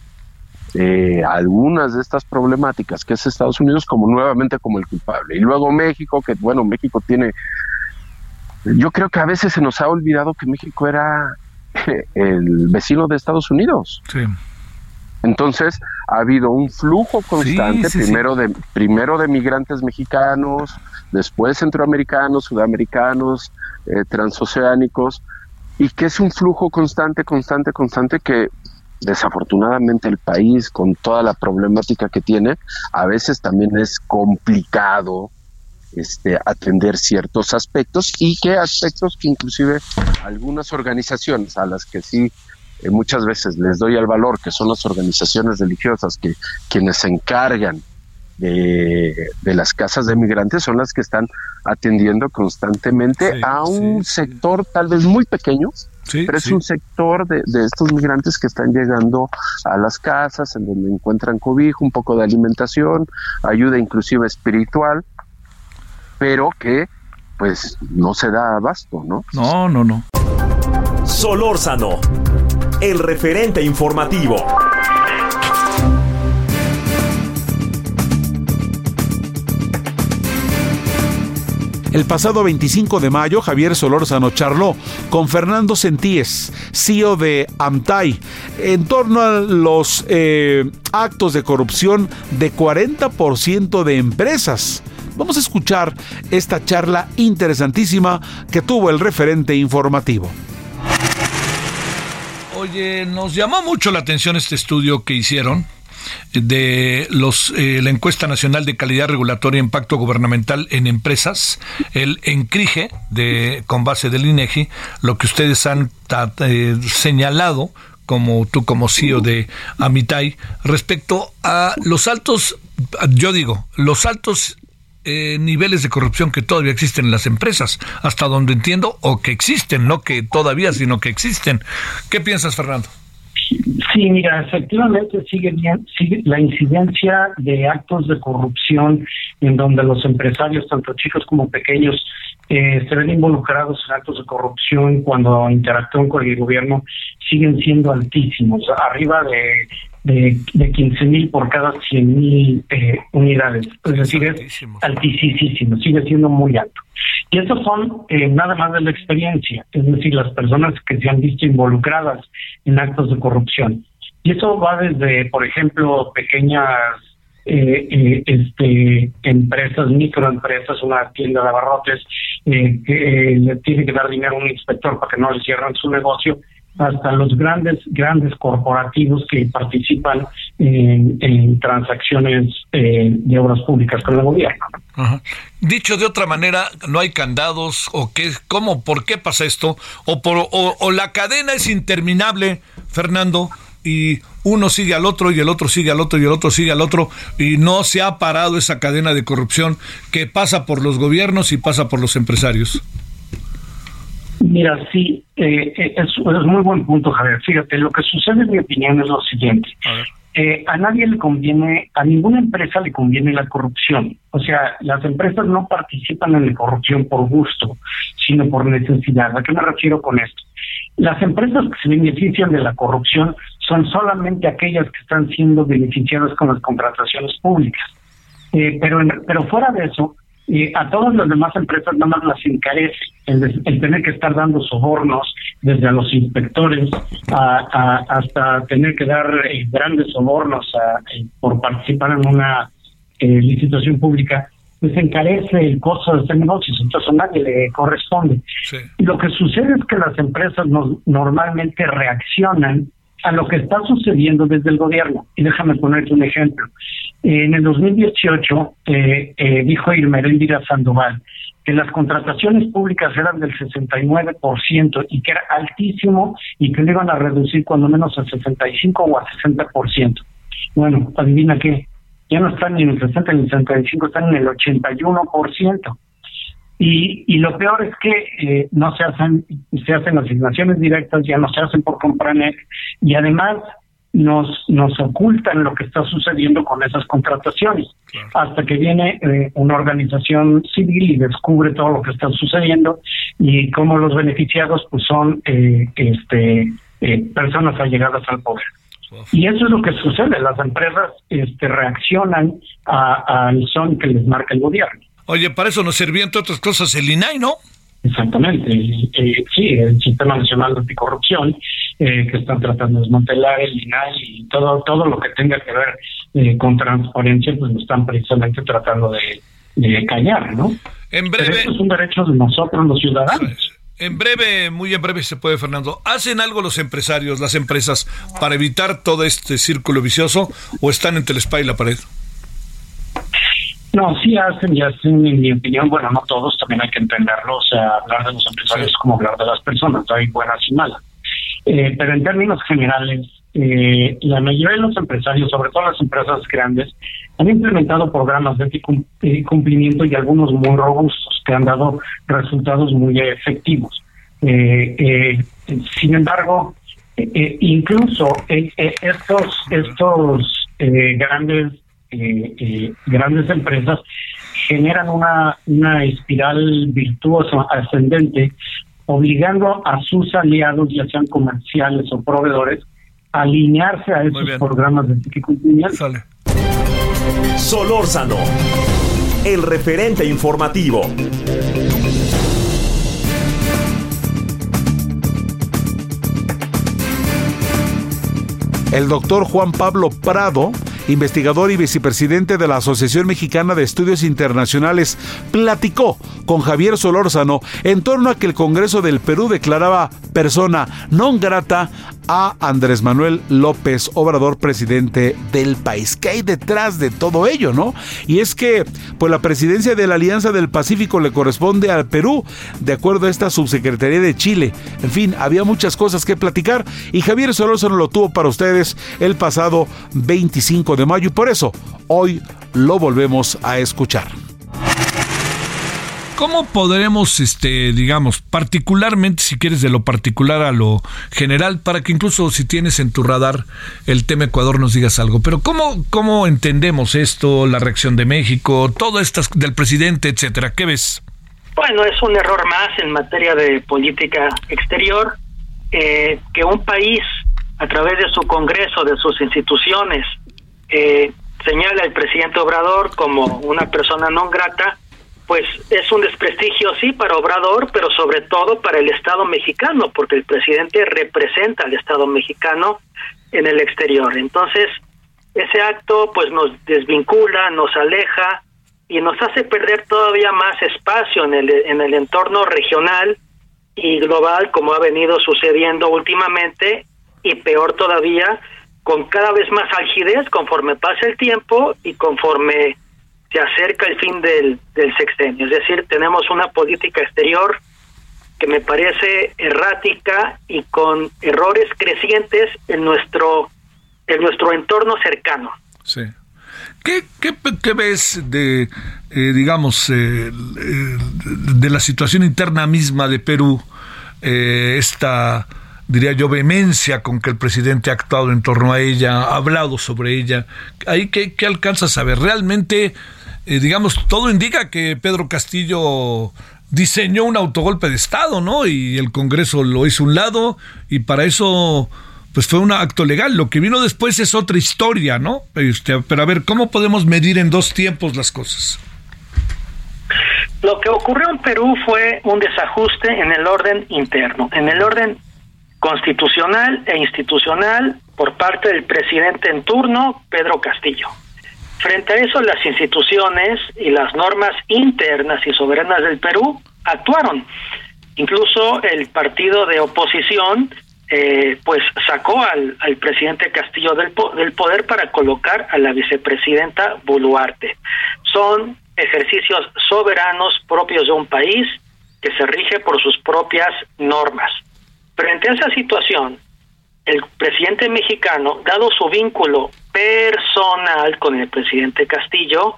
eh, algunas de estas problemáticas, que es Estados Unidos, como nuevamente como el culpable. Y luego México, que bueno, México tiene, yo creo que a veces se nos ha olvidado que México era el vecino de Estados Unidos. Sí. Entonces ha habido un flujo constante, primero de primero de migrantes mexicanos, después centroamericanos, sudamericanos, eh, transoceánicos, y que es un flujo constante, constante, constante que desafortunadamente el país con toda la problemática que tiene, a veces también es complicado este, atender ciertos aspectos y que aspectos que inclusive algunas organizaciones a las que sí eh, muchas veces les doy el valor, que son las organizaciones religiosas, que quienes se encargan de, las casas de migrantes son las que están atendiendo constantemente a un sector tal vez muy pequeño, pero es un sector de, de, estos migrantes que están llegando a las casas, en donde encuentran cobijo, un poco de alimentación, ayuda inclusive espiritual, pero que pues no se da abasto, ¿no? No, no, no. Solórzano, el referente informativo. El pasado 25 de mayo, Javier Solórzano charló con Fernando Sentíes, CEO de Amtai, en torno a los eh, actos de corrupción de 40% de empresas. Vamos a escuchar esta charla interesantísima que tuvo el referente informativo. Oye, nos llamó mucho la atención este estudio que hicieron de los, eh, la encuesta nacional de calidad regulatoria e impacto gubernamental en empresas, el ENCRIGE, de, con base del INEGI, lo que ustedes han eh, señalado como tú como CEO de Amitai, respecto a los altos, yo digo, los altos eh, niveles de corrupción que todavía existen en las empresas, hasta donde entiendo, o que existen, no que todavía, sino que existen. ¿Qué piensas, Fernando? Sí, mira, efectivamente sigue, bien, sigue la incidencia de actos de corrupción en donde los empresarios, tanto chicos como pequeños, eh, se ven involucrados en actos de corrupción cuando interactúan con el gobierno, siguen siendo altísimos, arriba de de, de 15 mil por cada 100 mil eh, unidades. Es decir, es altísimo, sigue siendo muy alto. Y estos son eh, nada más de la experiencia, es decir, las personas que se han visto involucradas en actos de corrupción. Y eso va desde, por ejemplo, pequeñas eh, eh, este, empresas, microempresas, una tienda de abarrotes, que le tiene que dar dinero a un inspector para que no le cierren su negocio, hasta los grandes grandes corporativos que participan en, transacciones de obras públicas con el gobierno. Dicho de otra manera, no hay candados o qué, cómo, por qué pasa esto o por o, la cadena es interminable, Fernando. y uno sigue al otro y el otro sigue al otro y el otro sigue al otro y no se ha parado esa cadena de corrupción que pasa por los gobiernos y pasa por los empresarios. Mira, sí, eh, eh, es, es, muy buen punto, Javier. Fíjate, lo que sucede en mi opinión es lo siguiente. A, eh, a nadie le conviene, a ninguna empresa le conviene la corrupción. O sea, las empresas no participan en la corrupción por gusto, sino por necesidad. ¿A qué me refiero con esto? Las empresas que se benefician de la corrupción son solamente aquellas que están siendo beneficiadas con las contrataciones públicas. Eh, pero, pero fuera de eso, y a todas las demás empresas nada más las encarece el, tener que estar dando sobornos desde a los inspectores a, hasta tener que dar eh, grandes sobornos eh, por participar en una eh, licitación pública pues encarece el costo de hacer negocios, entonces a nadie le corresponde. Lo que sucede es que las empresas normalmente reaccionan a lo que está sucediendo desde el gobierno. Y déjame ponerte un ejemplo. En el 2018 eh, eh, dijo Irmerendira Sandoval que las contrataciones públicas eran del 69% y que era altísimo y que lo iban a reducir cuando menos al 65 o al 60%. Bueno, adivina qué, ya no están ni en el 60 ni en el 65, están en el 81%. Y, y lo peor es que eh, no se hacen, se hacen asignaciones directas, ya no se hacen por Compranet y además nos, nos ocultan lo que está sucediendo con esas contrataciones, hasta que viene eh, una organización civil y descubre todo lo que está sucediendo y cómo los beneficiados pues son eh, este eh, personas allegadas al poder. Y eso es lo que sucede, las empresas este, reaccionan al son que les marca el gobierno. Oye, para eso nos servía, entre otras cosas, el INAI, ¿no? Exactamente, eh, sí, el Sistema Nacional de Anticorrupción, eh, que están tratando de desmantelar el INAI y todo, todo lo que tenga que ver eh, con transparencia, pues lo están precisamente tratando de, callar, ¿no? En breve. Pero es un derecho de nosotros, los ciudadanos. En breve, muy en breve se puede, Fernando. ¿Hacen algo los empresarios, las empresas, para evitar todo este círculo vicioso o están entre el spa y la pared? No, sí hacen y hacen, en mi opinión, bueno, no todos, también hay que entenderlo, o sea, hablar de los empresarios es como hablar de las personas, hay buenas y malas. Eh, pero en términos generales, eh, la mayoría de los empresarios, sobre todo las empresas grandes, han implementado programas de cumplimiento y algunos muy robustos que han dado resultados muy efectivos. Eh, sin embargo, incluso estos estos grandes eh, eh, grandes empresas generan una, una espiral virtuosa ascendente, obligando a sus aliados, ya sean comerciales o proveedores, a alinearse a esos programas de cumplimiento. Solórzano, el referente informativo. El doctor Juan Pablo Prado investigador y vicepresidente de la Asociación Mexicana de Estudios Internacionales, platicó con Javier Solórzano en torno a que el Congreso del Perú declaraba persona non grata a Andrés Manuel López Obrador, presidente del país. ¿Qué hay detrás de todo ello, no? Y es que, pues la presidencia de la Alianza del Pacífico le corresponde al Perú, de acuerdo a esta subsecretaría de Chile. En fin, había muchas cosas que platicar y Javier Solórzano lo tuvo para ustedes el pasado 25 de mayo y por eso hoy lo volvemos a escuchar. ¿Cómo podremos, este, digamos, particularmente, si quieres, de lo particular a lo general, para que incluso si tienes en tu radar el tema Ecuador nos digas algo? Pero ¿cómo, cómo entendemos esto, la reacción de México, todo esto del presidente, etcétera? ¿Qué ves? Bueno, es un error más en materia de política exterior eh, que un país, a través de su Congreso, de sus instituciones, eh, señala al presidente Obrador como una persona no grata pues es un desprestigio, sí, para Obrador, pero sobre todo para el Estado mexicano, porque el presidente representa al Estado mexicano en el exterior. Entonces, ese acto pues nos desvincula, nos aleja y nos hace perder todavía más espacio en el, en el entorno regional y global como ha venido sucediendo últimamente y peor todavía con cada vez más algidez conforme pasa el tiempo y conforme se acerca el fin del, del sexenio. Es decir, tenemos una política exterior que me parece errática y con errores crecientes en nuestro en nuestro entorno cercano. Sí. ¿Qué, ves de, eh, digamos, eh, de la situación interna misma de Perú? Eh, esta, diría yo, vehemencia con que el presidente ha actuado en torno a ella, ha hablado sobre ella. ¿Ahí qué, qué alcanzas a ver? Realmente, digamos, todo indica que Pedro Castillo diseñó un autogolpe de Estado, ¿no? Y el Congreso lo hizo un lado y para eso pues fue un acto legal. Lo que vino después es otra historia, ¿no? Este, pero a ver, ¿cómo podemos medir en dos tiempos las cosas? Lo que ocurrió en Perú fue un desajuste en el orden interno, en el orden constitucional e institucional por parte del presidente en turno, Pedro Castillo. Frente a eso, las instituciones y las normas internas y soberanas del Perú actuaron. Incluso el partido de oposición eh, pues sacó al, al presidente Castillo del, del poder para colocar a la vicepresidenta Boluarte. Son ejercicios soberanos propios de un país que se rige por sus propias normas. Frente a esa situación, el presidente mexicano, dado su vínculo personal con el presidente Castillo,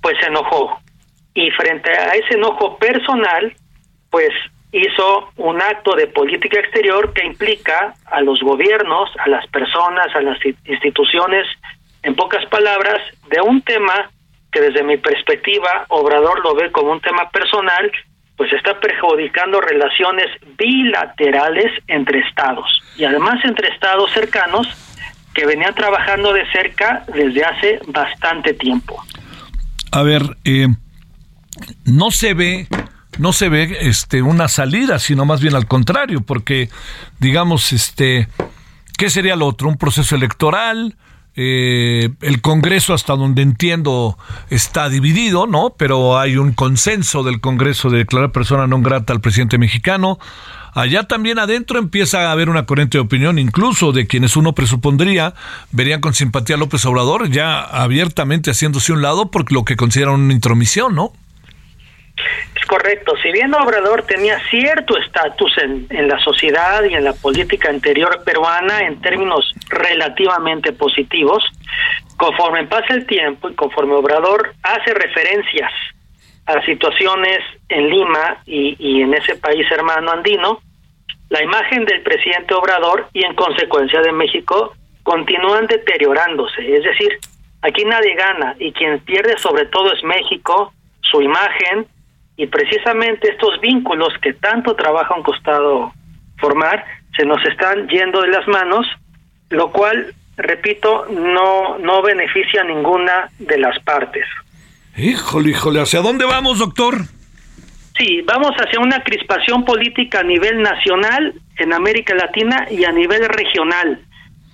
pues se enojó. Y frente a ese enojo personal, pues hizo un acto de política exterior que implica a los gobiernos, a las personas, a las instituciones, en pocas palabras, de un tema que desde mi perspectiva Obrador lo ve como un tema personal, pues está perjudicando relaciones bilaterales entre estados y además entre estados cercanos que venían trabajando de cerca desde hace bastante tiempo. A ver, eh, no se ve no se ve este una salida, sino más bien al contrario, porque digamos este ¿qué sería lo otro? Un proceso electoral, eh, el Congreso, hasta donde entiendo, está dividido, ¿no? Pero hay un consenso del Congreso de declarar persona no grata al presidente mexicano. Allá también adentro empieza a haber una corriente de opinión, incluso de quienes uno presupondría verían con simpatía a López Obrador, ya abiertamente haciéndose un lado porque lo que consideran una intromisión, ¿no? Es correcto. Si bien Obrador tenía cierto estatus en, la sociedad y en la política anterior peruana en términos relativamente positivos, conforme pasa el tiempo y conforme Obrador hace referencias a situaciones en Lima y en ese país hermano andino, la imagen del presidente Obrador y en consecuencia de México continúan deteriorándose. Es decir, aquí nadie gana y quien pierde sobre todo es México, su imagen, y precisamente estos vínculos que tanto trabajo han costado formar se nos están yendo de las manos, lo cual, repito, no, no beneficia a ninguna de las partes. Híjole, híjole, ¿hacia dónde vamos, doctor? Sí, vamos hacia una crispación política a nivel nacional, en América Latina y a nivel regional.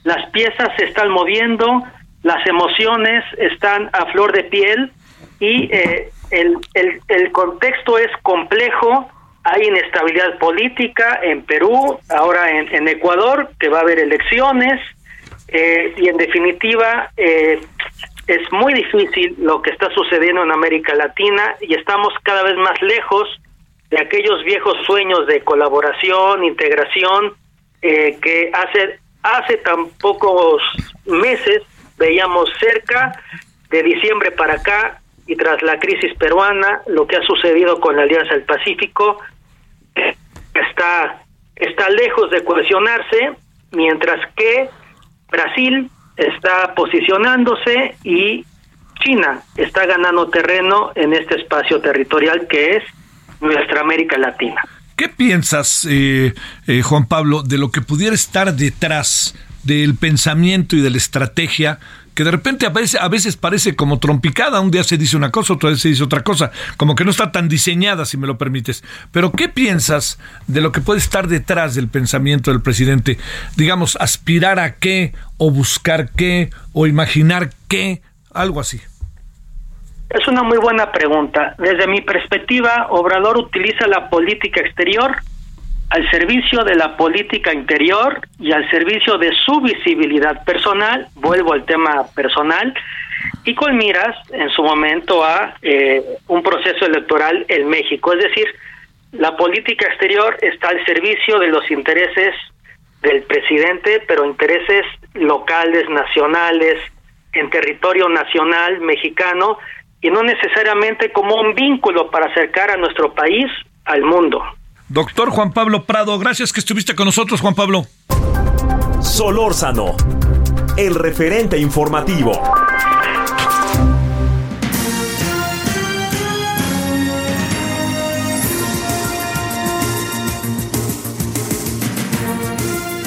Las piezas se están moviendo, las emociones están a flor de piel y eh, el, el, el contexto es complejo, hay inestabilidad política en Perú, ahora en, en Ecuador, que va a haber elecciones, eh, y en definitiva eh, es muy difícil lo que está sucediendo en América Latina y estamos cada vez más lejos de aquellos viejos sueños de colaboración, integración, eh, que hace, hace tan pocos meses veíamos cerca, de diciembre para acá, y tras la crisis peruana, lo que ha sucedido con la Alianza del Pacífico está, está lejos de cohesionarse, mientras que Brasil está posicionándose y China está ganando terreno en este espacio territorial que es nuestra América Latina. ¿Qué piensas, eh, eh, Juan Pablo, de lo que pudiera estar detrás del pensamiento y de la estrategia que de repente a veces, a veces parece como trompicada, un día se dice una cosa, otra vez se dice otra cosa, como que no está tan diseñada, si me lo permites. Pero ¿qué piensas de lo que puede estar detrás del pensamiento del presidente? Digamos, aspirar a qué, o buscar qué, o imaginar qué, algo así. Es una muy buena pregunta. Desde mi perspectiva, Obrador utiliza la política exterior al servicio de la política interior y al servicio de su visibilidad personal, vuelvo al tema personal, y con miras en su momento a eh, un proceso electoral en México. Es decir, la política exterior está al servicio de los intereses del presidente, pero intereses locales, nacionales, en territorio nacional mexicano y no necesariamente como un vínculo para acercar a nuestro país al mundo. Doctor Juan Pablo Prado, gracias que estuviste con nosotros, Juan Pablo. Solórzano, el referente informativo.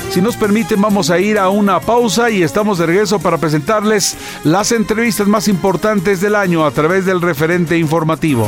Si nos permiten, vamos a ir a una pausa y estamos de regreso para presentarles las entrevistas más importantes del año a través del referente informativo.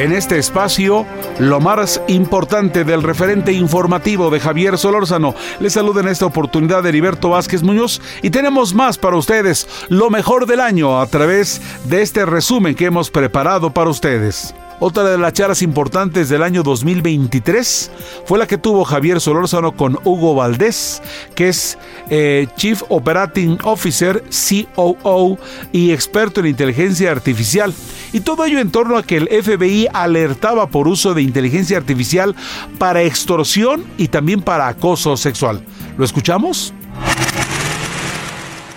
En este espacio, lo más importante del referente informativo de Javier Solórzano. Les saluda en esta oportunidad Heriberto Vázquez Muñoz y tenemos más para ustedes, lo mejor del año a través de este resumen que hemos preparado para ustedes. Otra de las charlas importantes del año 2023 fue la que tuvo Javier Solórzano con Hugo Valdés, que es eh, Chief Operating Officer, COO y experto en inteligencia artificial. Y todo ello en torno a que el FBI alertaba por uso de inteligencia artificial para extorsión y también para acoso sexual. ¿Lo escuchamos?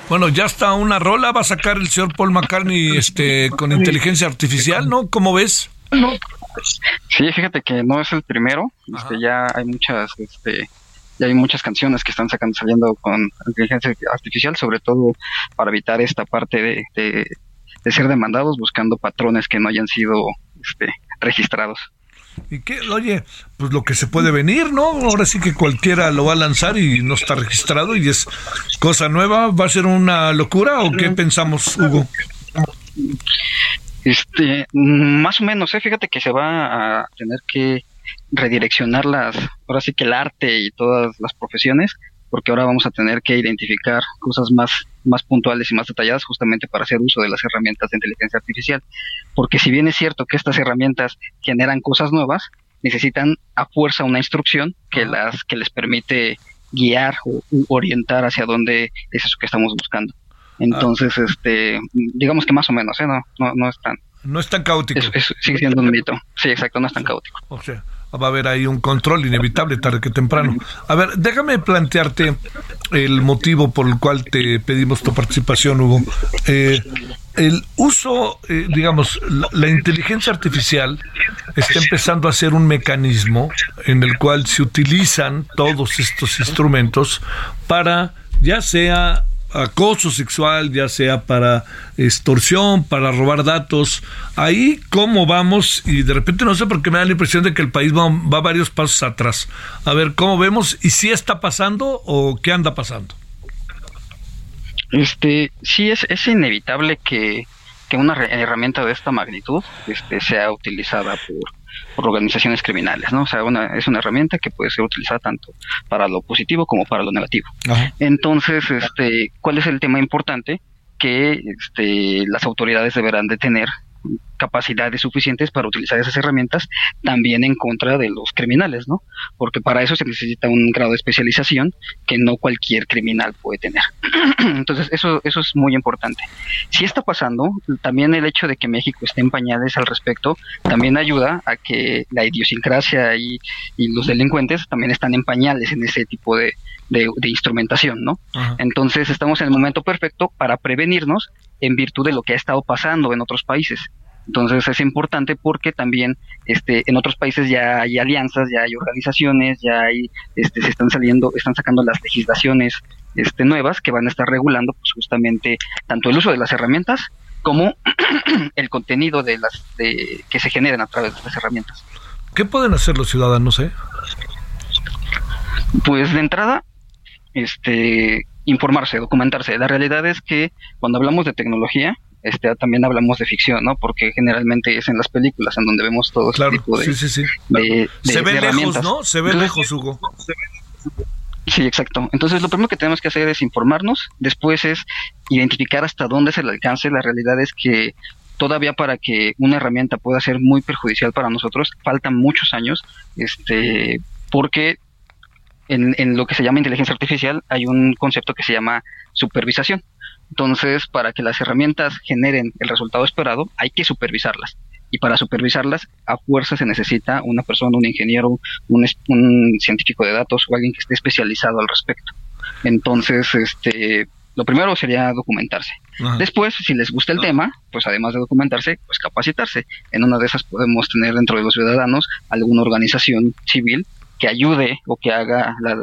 Bueno, ya está una rola, va a sacar el señor Paul McCartney este, con inteligencia artificial, ¿no? ¿Cómo ves? Sí, fíjate que no es el primero. Este, ya hay muchas, este, ya hay muchas canciones que están sacando, saliendo con inteligencia artificial, sobre todo para evitar esta parte de, de, de ser demandados buscando patrones que no hayan sido este, registrados. ¿Y qué? Oye, pues lo que se puede venir, ¿no? Ahora sí que cualquiera lo va a lanzar y no está registrado y es cosa nueva. ¿Va a ser una locura o qué pensamos, Hugo? Este, más o menos, ¿eh? fíjate que se va a tener que redireccionar las, ahora sí que el arte y todas las profesiones, porque ahora vamos a tener que identificar cosas más, más puntuales y más detalladas justamente para hacer uso de las herramientas de inteligencia artificial. Porque si bien es cierto que estas herramientas generan cosas nuevas, necesitan a fuerza una instrucción que las, que les permite guiar o orientar hacia dónde es eso que estamos buscando. Entonces, este, digamos que más o menos, ¿eh? no, no, no es tan... No es tan caótico. Es, es, sigue siendo un mito. Sí, exacto, no es tan caótico. O sea, va a haber ahí un control inevitable tarde que temprano. A ver, déjame plantearte el motivo por el cual te pedimos tu participación, Hugo. Eh, el uso, eh, digamos, la, la, inteligencia artificial está empezando a ser un mecanismo en el cual se utilizan todos estos instrumentos para, ya sea acoso sexual, ya sea para extorsión, para robar datos. Ahí, ¿cómo vamos? Y de repente no sé por qué me da la impresión de que el país va, va varios pasos atrás. A ver, ¿cómo vemos? ¿Y si está pasando o qué anda pasando? Este, sí, es, es inevitable que, que una herramienta de esta magnitud este, sea utilizada por, por organizaciones criminales, ¿no? O sea, una, es una herramienta que puede ser utilizada tanto para lo positivo como para lo negativo. Ajá. Entonces, este, ¿cuál es el tema importante? Que este, las autoridades deberán de tener capacidades suficientes para utilizar esas herramientas también en contra de los criminales, ¿no? Porque para eso se necesita un grado de especialización que no cualquier criminal puede tener. Entonces, eso, eso es muy importante. Si está pasando, también el hecho de que México esté en pañales al respecto también ayuda a que la idiosincrasia y, y los delincuentes también están en pañales en ese tipo de, de, instrumentación, ¿no? Entonces estamos en el momento perfecto para prevenirnos en virtud de lo que ha estado pasando en otros países. Entonces es importante porque también este, en otros países ya hay alianzas, ya hay organizaciones, ya hay, este, se están saliendo, están sacando las legislaciones este, nuevas que van a estar regulando pues, justamente tanto el uso de las herramientas como el contenido de las de, que se generan a través de las herramientas. ¿Qué pueden hacer los ciudadanos? Eh? Pues de entrada, este, informarse, documentarse. La realidad es que cuando hablamos de tecnología, este, también hablamos de ficción, ¿no? Porque generalmente es en las películas en donde vemos todo este tipo de, sí, sí, sí. Se ve lejos, ¿no? Se ve lejos, Hugo. Sí, exacto. Entonces, lo primero que tenemos que hacer es informarnos, después es identificar hasta dónde es el alcance. La realidad es que todavía para que una herramienta pueda ser muy perjudicial para nosotros, faltan muchos años, este, porque en, lo que se llama inteligencia artificial hay un concepto que se llama supervisación. Entonces, para que las herramientas generen el resultado esperado, hay que supervisarlas. Y para supervisarlas, a fuerza se necesita una persona, un ingeniero, un, un científico de datos o alguien que esté especializado al respecto. Entonces, este, lo primero sería documentarse. Después, si les gusta el tema, pues además de documentarse, pues capacitarse. En una de esas podemos tener dentro de los ciudadanos alguna organización civil que ayude o que haga la,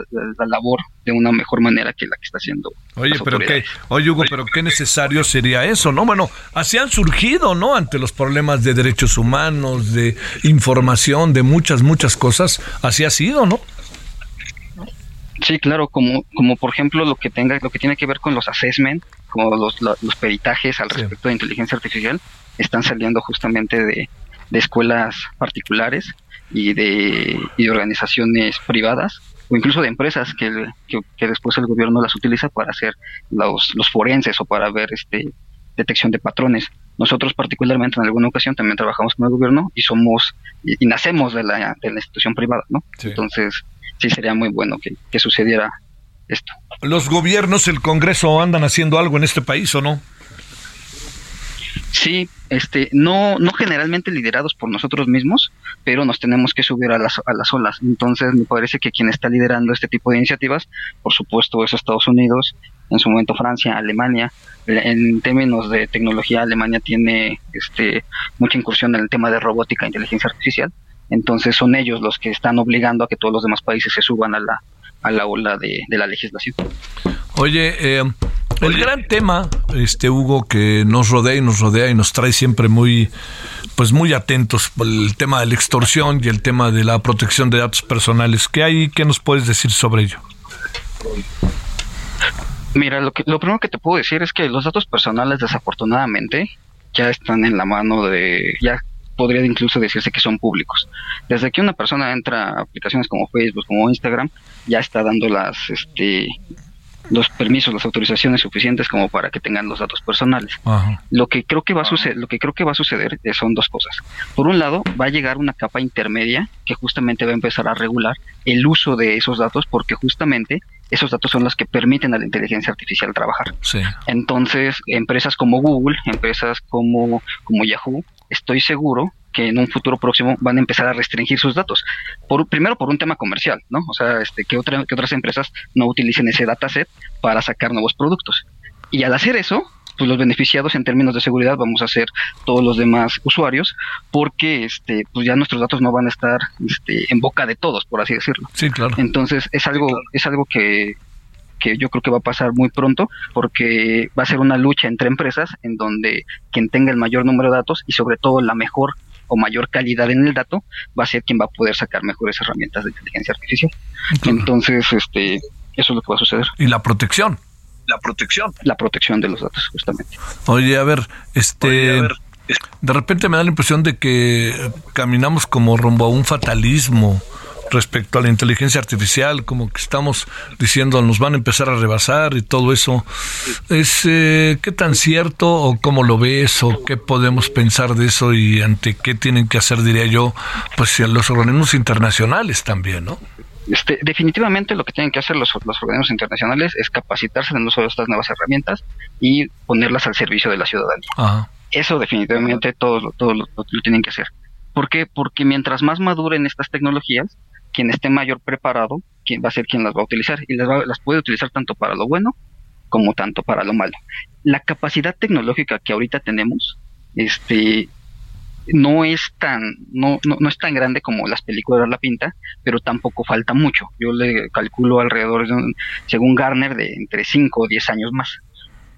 labor de una mejor manera que la que está haciendo. Oye, pero qué, oye Hugo, pero qué necesario sería eso, ¿no? Bueno, así han surgido, ¿no? Ante los problemas de derechos humanos, de información, de muchas, muchas cosas, así ha sido, ¿no? Sí, claro, como, como por ejemplo lo que tenga, lo que tiene que ver con los assessment, como los, los, peritajes al respecto de inteligencia artificial, están saliendo justamente de, de escuelas particulares y de, y organizaciones privadas o incluso de empresas que, que, después el gobierno las utiliza para hacer los, los forenses o para ver este detección de patrones. Nosotros particularmente en alguna ocasión también trabajamos con el gobierno y somos y, nacemos de la, de la institución privada, ¿no? Entonces sí sería muy bueno que, que sucediera esto. ¿Los gobiernos, el Congreso andan haciendo algo en este país o no? Sí, este, no, no generalmente liderados por nosotros mismos, pero nos tenemos que subir a las, a las olas. Entonces, me parece que quien está liderando este tipo de iniciativas, por supuesto, es Estados Unidos, en su momento Francia, Alemania. En términos de tecnología, Alemania tiene este, mucha incursión en el tema de robótica e inteligencia artificial. Entonces, son ellos los que están obligando a que todos los demás países se suban a la, a la ola de, la legislación. Oye, eh, el gran tema, este Hugo, que nos rodea y nos rodea y nos trae siempre muy, pues muy atentos, el tema de la extorsión y el tema de la protección de datos personales. ¿Qué hay? ¿Qué nos puedes decir sobre ello? Mira, lo, que, lo primero que te puedo decir es que los datos personales, desafortunadamente, ya están en la mano de, ya podría incluso decirse que son públicos. Desde que una persona entra a aplicaciones como Facebook, como Instagram, ya está dando las, este, los permisos, las autorizaciones suficientes como para que tengan los datos personales. Lo que creo que va a suceder, lo que creo que va a suceder son dos cosas. Por un lado, va a llegar una capa intermedia que justamente va a empezar a regular el uso de esos datos porque justamente esos datos son los que permiten a la inteligencia artificial trabajar. Entonces, empresas como Google, empresas como, como Yahoo, estoy seguro que en un futuro próximo van a empezar a restringir sus datos. Por, primero por un tema comercial, ¿no? O sea, este, que, otra, que otras empresas no utilicen ese dataset para sacar nuevos productos. Y al hacer eso, pues los beneficiados en términos de seguridad vamos a ser todos los demás usuarios, porque este, pues ya nuestros datos no van a estar este, en boca de todos, por así decirlo. Sí, claro. Entonces es algo, es algo que, que yo creo que va a pasar muy pronto porque va a ser una lucha entre empresas en donde quien tenga el mayor número de datos y sobre todo la mejor o mayor calidad en el dato va a ser quien va a poder sacar mejores herramientas de inteligencia artificial. Entonces, este, eso es lo que va a suceder. Y la protección. La protección. La protección de los datos, justamente. Oye, a ver, este... de repente me da la impresión de que caminamos como rumbo a un fatalismo respecto a la inteligencia artificial, como que estamos diciendo nos van a empezar a rebasar y todo eso. ¿Es eh, qué tan cierto o cómo lo ves o qué podemos pensar de eso y ante qué tienen que hacer, diría yo, pues los organismos internacionales también, ¿no? Este, definitivamente lo que tienen que hacer los, los organismos internacionales es capacitarse en el uso de estas nuevas herramientas y ponerlas al servicio de la ciudadanía. Eso definitivamente todos, todos lo, tienen que hacer. ¿Por qué? Porque mientras más maduren estas tecnologías, quien esté mayor preparado quien va a ser quien las va a utilizar y las, las puede utilizar tanto para lo bueno como tanto para lo malo. La capacidad tecnológica que ahorita tenemos este, no es tan no, no, no, es tan grande como las películas la pinta, pero tampoco falta mucho. Yo le calculo alrededor, de, según Garner, de entre 5 o 10 años más.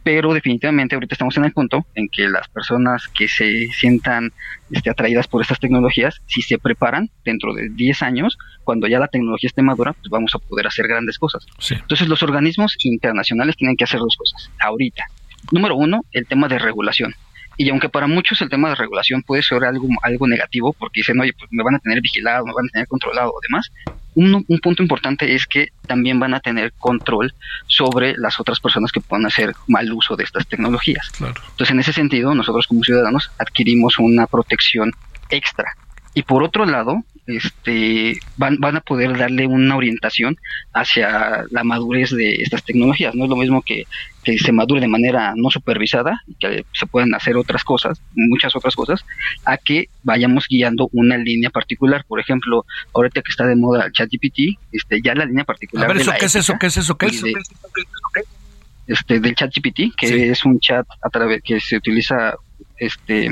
Pero definitivamente ahorita estamos en el punto en que las personas que se sientan este, atraídas por estas tecnologías, si se preparan dentro de 10 años, cuando ya la tecnología esté madura, pues vamos a poder hacer grandes cosas. Entonces los organismos internacionales tienen que hacer dos cosas ahorita. Número uno, el tema de regulación y aunque para muchos el tema de regulación puede ser algo, algo negativo, porque dicen, oye, pues me van a tener vigilado, me van a tener controlado o demás, un, un, punto importante es que también van a tener control sobre las otras personas que puedan hacer mal uso de estas tecnologías. Entonces, en ese sentido, nosotros como ciudadanos adquirimos una protección extra. Y por otro lado, este, van, van a poder darle una orientación hacia la madurez de estas tecnologías. No es lo mismo que, que se madure de manera no supervisada y que se puedan hacer otras cosas, muchas otras cosas, a que vayamos guiando una línea particular. Por ejemplo, ahorita que está de moda el ChatGPT, este, ya la línea particular. A ver, ¿eso qué es eso? ¿Qué es eso? ¿Qué es eso? este, del ChatGPT, que es un chat a través que se utiliza este,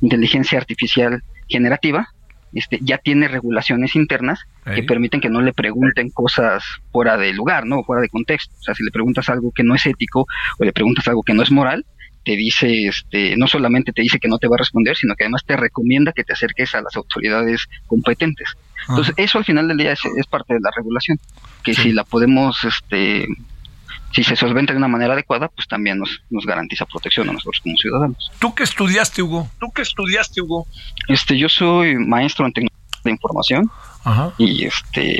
inteligencia artificial generativa este, ya tiene regulaciones internas que permiten que no le pregunten cosas fuera de lugar, ¿no? Fuera de contexto. O sea, si le preguntas algo que no es ético o le preguntas algo que no es moral, te dice, este, no solamente te dice que no te va a responder, sino que además te recomienda que te acerques a las autoridades competentes. Entonces, eso al final del día es, parte de la regulación, que si la podemos, este, si se solventa de una manera adecuada, pues también nos, nos garantiza protección a nosotros como ciudadanos. ¿Tú qué estudiaste, Hugo? ¿Tú qué estudiaste, Hugo? Este, yo soy maestro en tecnología de información y este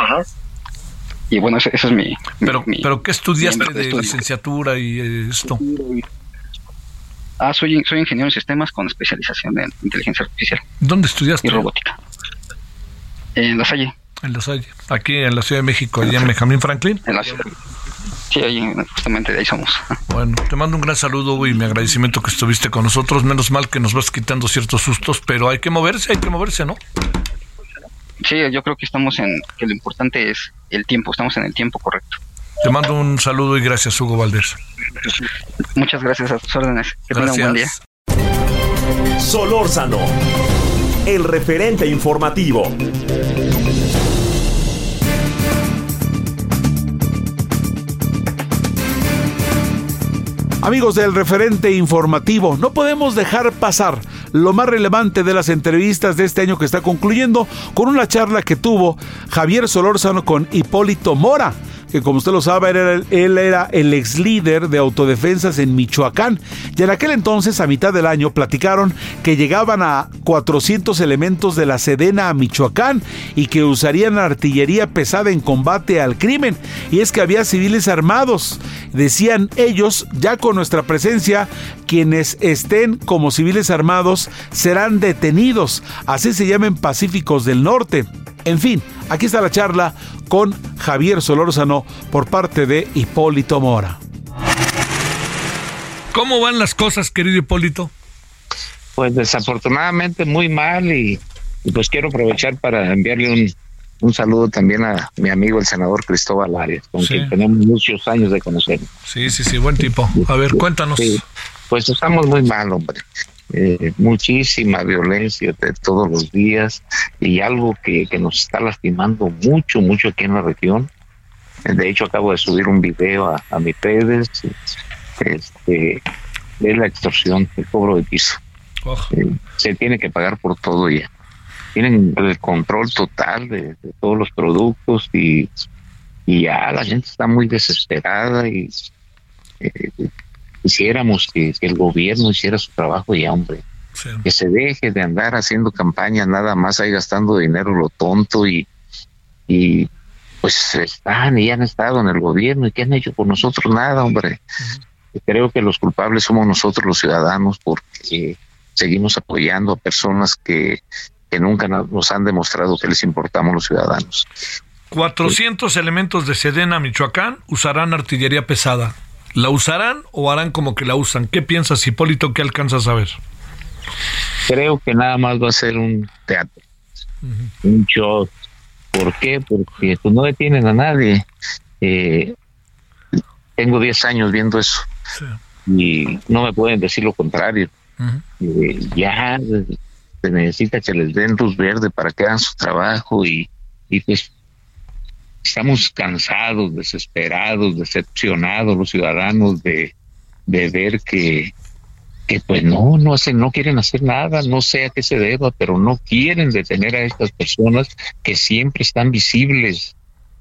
y bueno, eso, es mi. Pero, pero ¿qué estudiaste de, licenciatura y eh, esto? Ah, soy, soy ingeniero en sistemas con especialización en inteligencia artificial. ¿Dónde estudiaste? Y robótica. En La Salle. En La Salle. Aquí en la Ciudad de México, allá en Benjamín Franklin. En la ciudad. Sí, ahí, justamente de ahí somos. Bueno, te mando un gran saludo y mi agradecimiento que estuviste con nosotros. Menos mal que nos vas quitando ciertos sustos, pero hay que moverse, hay que moverse, ¿no? Sí, yo creo que estamos en, que lo importante es el tiempo, estamos en el tiempo correcto. Te mando un saludo y gracias, Hugo Valdés. Muchas gracias a tus órdenes. Que tengan un buen día. Solórzano, el referente informativo. Amigos del referente informativo, no podemos dejar pasar lo más relevante de las entrevistas de este año que está concluyendo con una charla que tuvo Javier Solórzano con Hipólito Mora que como usted lo sabe, él era el ex líder de autodefensas en Michoacán. Y en aquel entonces, a mitad del año, platicaron que llegaban a 400 elementos de la Sedena a Michoacán y que usarían artillería pesada en combate al crimen. Y es que había civiles armados. Decían ellos, ya con nuestra presencia, quienes estén como civiles armados serán detenidos. Así se llaman Pacíficos del Norte. En fin, aquí está la charla con Javier Solórzano por parte de Hipólito Mora. ¿Cómo van las cosas, querido Hipólito? Pues desafortunadamente muy mal y, pues quiero aprovechar para enviarle un, saludo también a mi amigo el senador Cristóbal Arias, con quien tenemos muchos años de conocer. Sí, sí, sí, buen tipo. A ver, cuéntanos. pues estamos muy mal, hombre. Eh, muchísima violencia de todos los días y algo que, nos está lastimando mucho, mucho aquí en la región. De hecho, acabo de subir un video a, a mis redes este, de la extorsión, el cobro de piso. Eh, se tiene que pagar por todo ya. Tienen el control total de, todos los productos y, y ya la gente está muy desesperada y eh, quisiéramos que, el gobierno hiciera su trabajo y hombre, que se deje de andar haciendo campaña nada más ahí gastando dinero lo tonto y, y pues están y han estado en el gobierno y que han hecho por nosotros nada, hombre. Creo que los culpables somos nosotros los ciudadanos porque seguimos apoyando a personas que, que nunca nos han demostrado que les importamos los ciudadanos. 400 elementos de Sedena, Michoacán, usarán artillería pesada. ¿La usarán o harán como que la usan? ¿Qué piensas, Hipólito? ¿Qué alcanzas a ver? Creo que nada más va a ser un teatro, un show. ¿Por qué? Porque pues, no detienen a nadie. Eh, tengo 10 años viendo eso y no me pueden decir lo contrario. Eh, ya se necesita que les den luz verde para que hagan su trabajo y, y pues estamos cansados, desesperados, decepcionados los ciudadanos de, de ver que, que pues no, no hacen, no quieren hacer nada, no sé a qué se deba, pero no quieren detener a estas personas que siempre están visibles,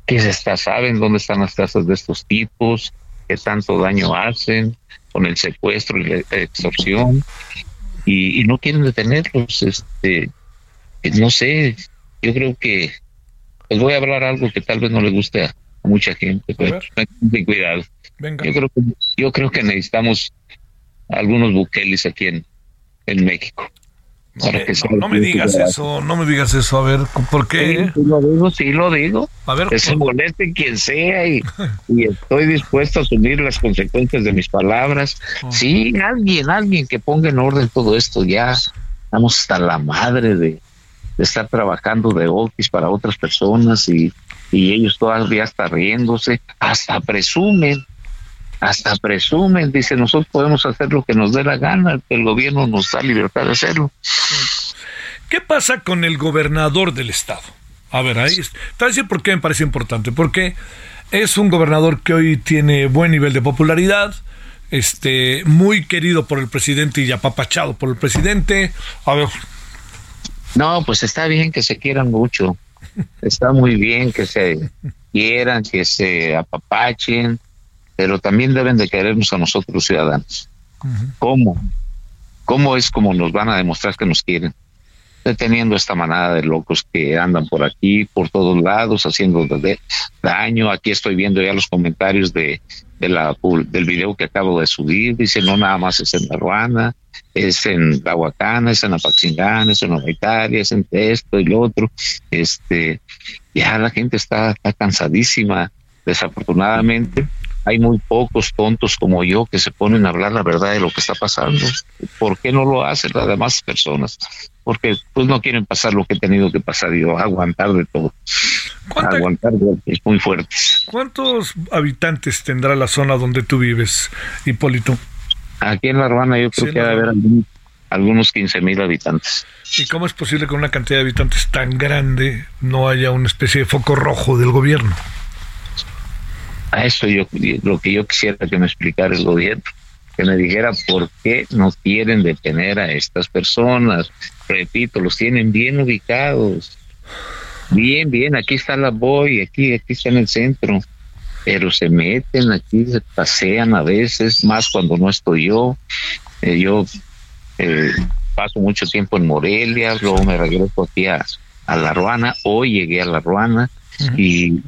que hasta saben dónde están las casas de estos tipos, que tanto daño hacen con el secuestro y la extorsión, y, y no quieren detenerlos, este, no sé, yo creo que les voy a hablar algo que tal vez no le guste a, mucha gente, pero ten cuidado. Yo creo que yo creo que necesitamos algunos buqueles aquí en, en México. No, me, digas eso, no me digas eso, a ver, ¿por qué? Sí, lo digo, sí lo digo. A ver, que se moleste quien sea y, y, estoy dispuesto a asumir las consecuencias de mis palabras. Oh. Sí, alguien, alguien que ponga en orden todo esto, ya estamos hasta la madre de, de estar trabajando de office para otras personas y, y ellos todavía están riéndose, hasta presumen, hasta presumen, dicen, nosotros podemos hacer lo que nos dé la gana, el gobierno nos da libertad de hacerlo. ¿Qué pasa con el gobernador del estado? A ver, ahí está. Te voy decir por qué me parece importante, porque es un gobernador que hoy tiene buen nivel de popularidad, este, muy querido por el presidente y apapachado por el presidente. A ver, no, pues está bien que se quieran mucho. Está muy bien que se quieran, que se apapachen, pero también deben de querernos a nosotros los ciudadanos. ¿Cómo? ¿Cómo es como nos van a demostrar que nos quieren? Deteniendo esta manada de locos que andan por aquí, por todos lados, haciendo daño. Aquí estoy viendo ya los comentarios de, de la, del video que acabo de subir. Dice, no nada más es en la Ruana, es en la Huacana, es en Apaxingán, es en Italia, es en esto y lo otro. Este, ya la gente está, está cansadísima, desafortunadamente. Hay muy pocos tontos como yo que se ponen a hablar la verdad de lo que está pasando. ¿Por qué no lo hacen las demás personas? Porque pues no quieren pasar lo que he tenido que pasar yo, aguantar de todo. Aguantar es muy fuerte. ¿Cuántos habitantes tendrá la zona donde tú vives, Hipólito? Aquí en La Ruana yo creo que debe haber algunos, algunos 15 mil habitantes. ¿Y cómo es posible que una cantidad de habitantes tan grande no haya una especie de foco rojo del gobierno? A eso yo lo que yo quisiera que me explicara el gobierno, que me dijera por qué no quieren detener a estas personas. Repito, los tienen bien ubicados. Bien, bien, aquí está la boy, aquí, aquí está en el centro pero se meten aquí, se pasean a veces, más cuando no estoy yo. Eh, yo eh, paso mucho tiempo en Morelia, luego me regreso aquí a, La Ruana, hoy llegué a La Ruana y,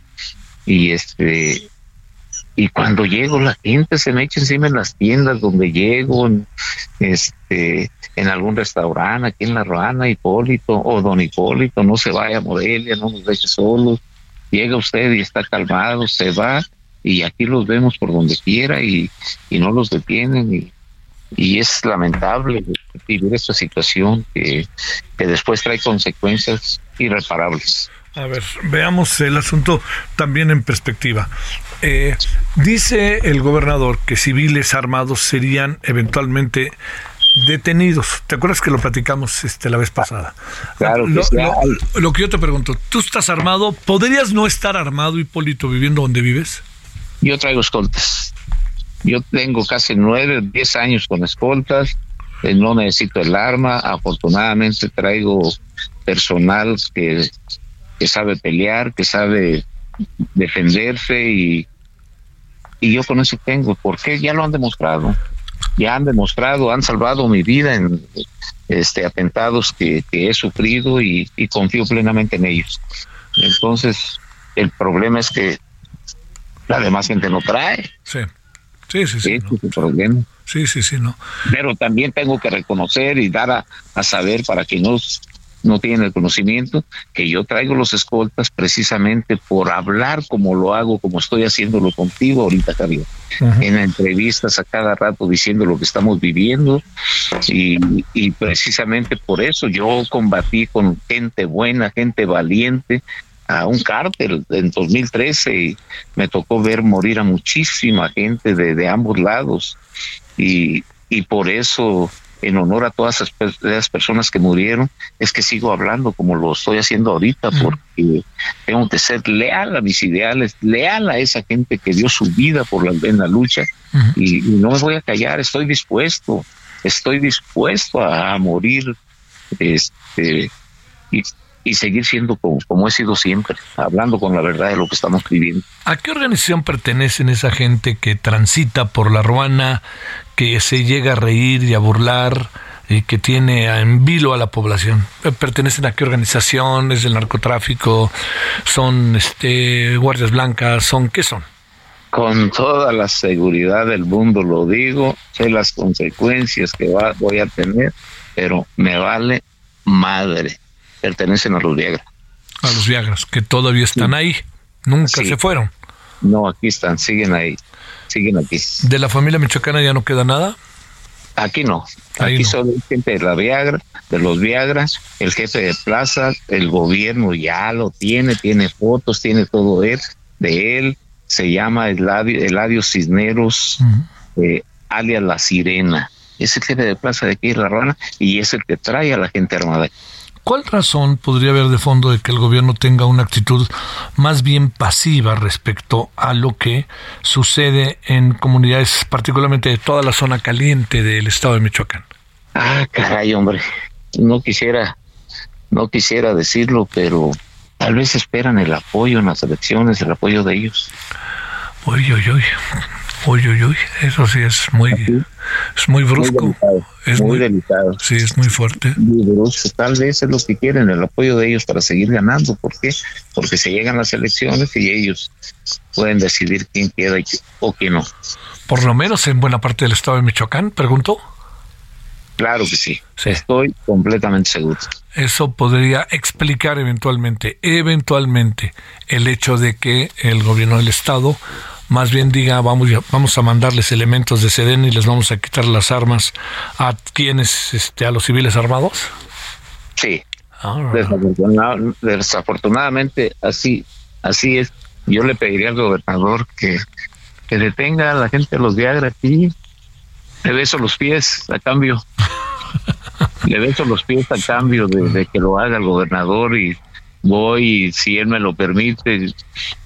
y este y cuando llego la gente se me echa encima en las tiendas donde llego, en, este, en algún restaurante aquí en La Ruana, Hipólito o Don Hipólito, no se vaya a Morelia, no nos deje solos llega usted y está calmado, se va y aquí los vemos por donde quiera y, no los detienen y, y es lamentable vivir esta situación que, que después trae consecuencias irreparables. A ver, veamos el asunto también en perspectiva. Eh, dice el gobernador que civiles armados serían eventualmente detenidos. ¿Te acuerdas que lo platicamos este, la vez pasada? Claro. Lo, lo, que yo te pregunto, ¿tú estás armado? ¿Podrías no estar armado, Hipólito, viviendo donde vives? Yo traigo escoltas. Yo tengo casi nueve, diez años con escoltas. Eh, no necesito el arma. Afortunadamente traigo personal que, que sabe pelear, que sabe defenderse y, y yo con eso tengo. porque Ya lo han demostrado ya han demostrado, han salvado mi vida en este atentados que, he sufrido y, confío plenamente en ellos. Entonces, el problema es que la demás gente no trae. Sí. Sí, sí, sí. Es el problema. Sí, sí, sí, no. Pero también tengo que reconocer y dar a, a saber para que no, no tienen el conocimiento que yo traigo los escoltas precisamente por hablar como lo hago, como estoy haciéndolo contigo ahorita, Javier. En entrevistas a cada rato diciendo lo que estamos viviendo y, y precisamente por eso yo combatí con gente buena, gente valiente, a un cártel en 2013 y me tocó ver morir a muchísima gente de, de ambos lados y, y por eso en honor a todas esas personas que murieron es que sigo hablando como lo estoy haciendo ahorita porque tengo que ser leal a mis ideales, leal a esa gente que dio su vida por la, en la lucha y, y no me voy a callar, estoy dispuesto, estoy dispuesto a, a morir este y, y seguir siendo como, como he sido siempre, hablando con la verdad de lo que estamos viviendo. ¿A qué organización pertenecen esa gente que transita por la ruana, que se llega a reír y a burlar y que tiene en vilo a la población? Eh, ¿Pertenecen a qué organización? ¿Es del narcotráfico? ¿Son este, guardias blancas? ¿Son qué son? Con toda la seguridad del mundo lo digo, sé las consecuencias que va, voy a tener, pero me vale madre. Pertenecen a los Viagra. A los Viagras, que todavía están ahí. Nunca Sí. se fueron. No, aquí están, siguen ahí, siguen aquí. ¿De la familia michoacana ya no queda nada? Aquí no, Ahí aquí no. solo gente de la Viagra, de los Viagras, el jefe de plaza, el gobierno ya lo tiene, tiene fotos, tiene todo él, de él, se llama Eladio, Eladio Cisneros, eh, alias La Sirena. Es el jefe de plaza de aquí La Ruana y es el que trae a la gente armada. ¿Cuál razón podría haber de fondo de que el gobierno tenga una actitud más bien pasiva respecto a lo que sucede en comunidades, particularmente de toda la zona caliente del estado de Michoacán? Ah, caray, hombre. No quisiera, no quisiera decirlo, pero tal vez esperan el apoyo en las elecciones, el apoyo de ellos. Uy, uy, uy. Uy, uy, uy. Eso sí es muy, es muy brusco. delicado, es muy muy, delicado. Sí, es muy fuerte. Muy brusco. Tal vez es lo que quieren, el apoyo de ellos para seguir ganando. ¿Por qué? Porque se llegan las elecciones y ellos pueden decidir quién queda y o quién no. Por lo menos en buena parte del estado de Michoacán, pregunto. Claro que sí. Estoy completamente seguro. Eso podría explicar eventualmente, eventualmente, el hecho de que el gobierno del estado más bien diga vamos a- vamos a mandarles elementos de Sedén y les vamos a quitar las armas a quienes este a los civiles armados. Sí. Desafortuna- desafortunadamente así así es. Yo le pediría al gobernador que, que detenga a la gente de los Viagra aquí. Le beso los pies a cambio. le beso los pies a cambio de, de que lo haga el gobernador y voy y si él me lo permite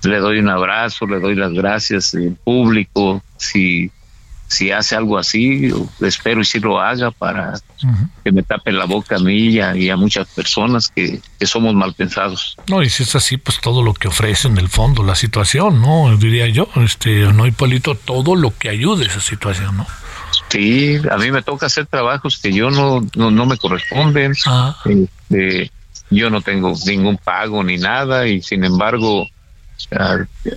le doy un abrazo, le doy las gracias en público. Si si hace algo así, espero y si lo haga para que me tape la boca a mí y a, y a muchas personas que, que somos mal pensados. No, y si es así, pues todo lo que ofrece en el fondo la situación, ¿no? Diría yo, este, no Hipólito, todo lo que ayude a esa situación, ¿no? Sí, a mí me toca hacer trabajos que yo no, no, no me corresponden. Este, yo no tengo ningún pago ni nada y sin embargo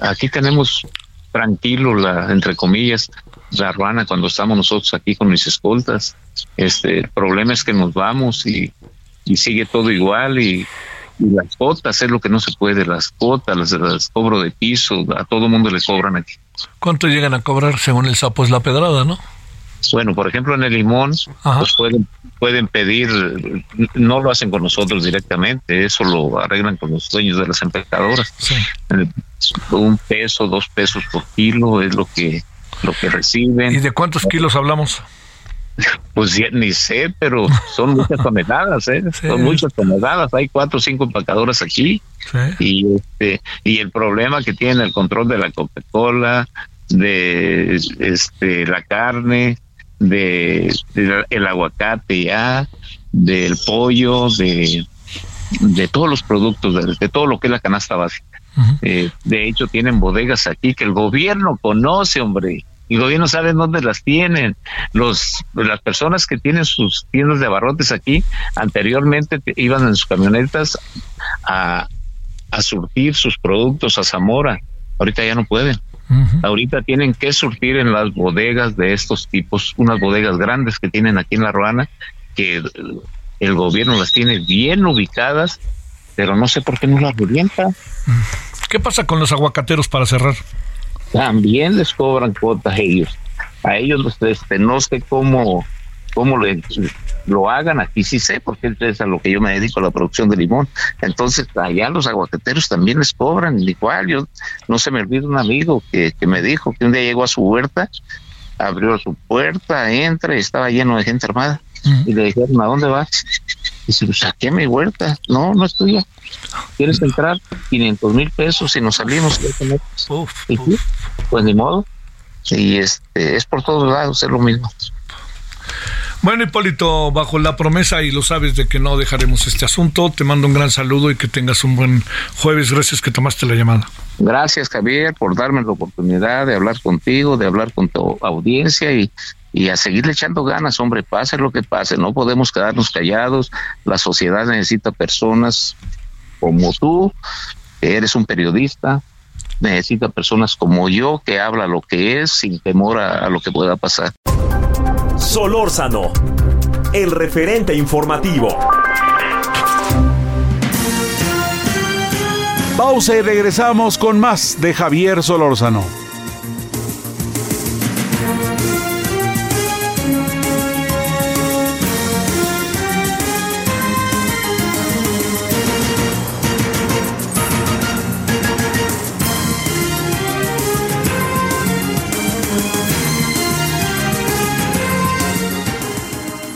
aquí tenemos tranquilo la entre comillas la ruana cuando estamos nosotros aquí con mis escoltas. Este, el problema es que nos vamos y, y sigue todo igual y, y las cuotas es lo que no se puede, las cuotas, las, las cobro de piso, a todo mundo le cobran aquí. ¿Cuánto llegan a cobrar según el sapo es la pedrada, no? Bueno, por ejemplo, en el limón, pues pueden, pueden pedir, no lo hacen con nosotros directamente, eso lo arreglan con los dueños de las empezadoras. Eh, Un peso, dos pesos por kilo es lo que lo que reciben. ¿Y de cuántos kilos hablamos? Pues ya ni sé, pero son muchas toneladas, ¿eh? Son muchas toneladas. Hay cuatro o cinco empacadoras aquí. Y este y el problema que tiene el control de la Coca-Cola, de este la carne, de, de el aguacate ya, del pollo, de de todos los productos, de, de todo lo que es la canasta básica. Eh, de hecho, tienen bodegas aquí que el gobierno conoce, hombre. El gobierno sabe dónde las tienen. Los, las personas que tienen sus tiendas de abarrotes aquí, anteriormente te- iban en sus camionetas a, a surtir sus productos a Zamora. Ahorita ya no pueden. Ahorita tienen que surtir en las bodegas de estos tipos, unas bodegas grandes que tienen aquí en La Ruana, que el gobierno las tiene bien ubicadas, pero no sé por qué no las orienta. ¿Qué pasa con los aguacateros para cerrar? También les cobran cuotas ellos. A ellos este, no sé cómo, cómo le, lo hagan, aquí sí sé, porque es a lo que yo me dedico, a la producción de limón. Entonces, allá los aguacateros también les cobran, igual. Yo no se me olvida un amigo que, que me dijo que un día llegó a su huerta, abrió su puerta, entra y estaba lleno de gente armada. Y le dijeron, ¿a dónde vas? Dice, pues saqué mi huerta. No, no es tuya. ¿Quieres entrar? 500 mil pesos y nos salimos. y pues ni modo. Y este, es por todos lados, es lo mismo. Bueno, Hipólito, bajo la promesa y lo sabes de que no dejaremos este asunto, te mando un gran saludo y que tengas un buen jueves. Gracias que tomaste la llamada. Gracias, Javier, por darme la oportunidad de hablar contigo, de hablar con tu audiencia y, y a seguirle echando ganas, hombre, pase lo que pase, no podemos quedarnos callados. La sociedad necesita personas como tú, que eres un periodista, necesita personas como yo que habla lo que es sin temor a lo que pueda pasar. Solórzano, el referente informativo. Pausa y regresamos con más de Javier Solórzano.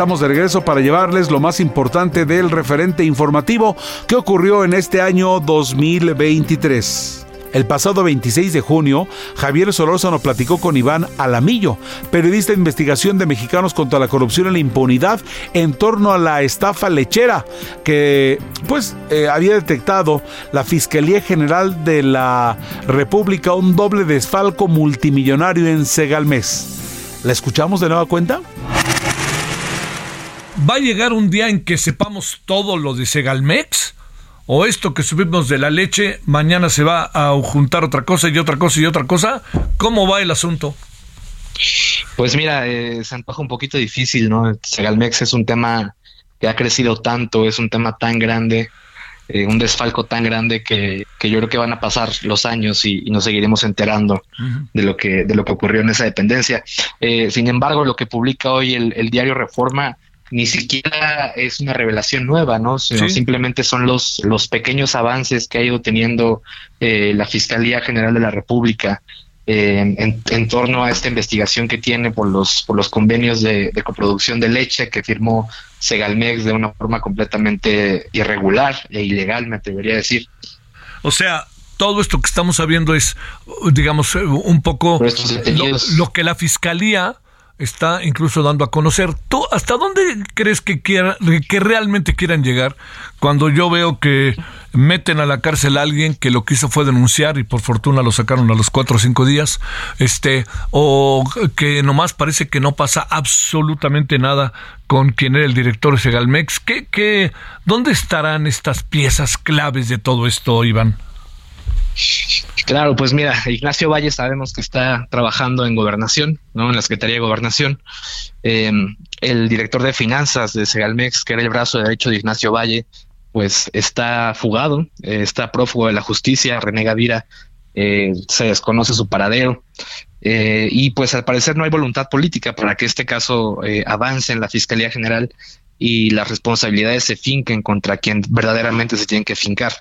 Estamos de regreso para llevarles lo más importante del referente informativo que ocurrió en este año 2023. El pasado 26 de junio, Javier Solórzano platicó con Iván Alamillo, periodista de investigación de Mexicanos contra la Corrupción y la Impunidad, en torno a la estafa lechera que pues eh, había detectado la Fiscalía General de la República un doble desfalco multimillonario en Segalmés. ¿La escuchamos de nueva cuenta? ¿Va a llegar un día en que sepamos todo lo de Segalmex? ¿O esto que subimos de la leche, mañana se va a juntar otra cosa y otra cosa y otra cosa? ¿Cómo va el asunto? Pues mira, eh, se antoja un poquito difícil, ¿no? Segalmex es un tema que ha crecido tanto, es un tema tan grande, eh, un desfalco tan grande que, que, yo creo que van a pasar los años y, y nos seguiremos enterando uh -huh. de lo que de lo que ocurrió en esa dependencia. Eh, sin embargo, lo que publica hoy el, el diario Reforma ni siquiera es una revelación nueva, ¿no? Sino sí. simplemente son los, los pequeños avances que ha ido teniendo eh, la Fiscalía General de la República eh, en, en, torno a esta investigación que tiene por los, por los convenios de, de, coproducción de leche que firmó Segalmex de una forma completamente irregular e ilegal, me atrevería a decir. O sea, todo esto que estamos sabiendo es, digamos, un poco lo, lo que la Fiscalía está incluso dando a conocer. ¿Tú hasta dónde crees que, quiera, que realmente quieran llegar cuando yo veo que meten a la cárcel a alguien que lo que hizo fue denunciar y por fortuna lo sacaron a los cuatro o cinco días, este, o que nomás parece que no pasa absolutamente nada con quien era el director de Segalmex? ¿Qué, qué, ¿Dónde estarán estas piezas claves de todo esto, Iván? Claro, pues mira, Ignacio Valle sabemos que está trabajando en gobernación, ¿no? En la Secretaría de Gobernación. Eh, el director de finanzas de Segalmex, que era el brazo derecho de Ignacio Valle, pues está fugado, eh, está prófugo de la justicia, René Gavira, eh, se desconoce su paradero. y pues al parecer no hay voluntad política para que este caso avance en la Fiscalía General y las responsabilidades se finquen contra quien verdaderamente se tienen que fincar.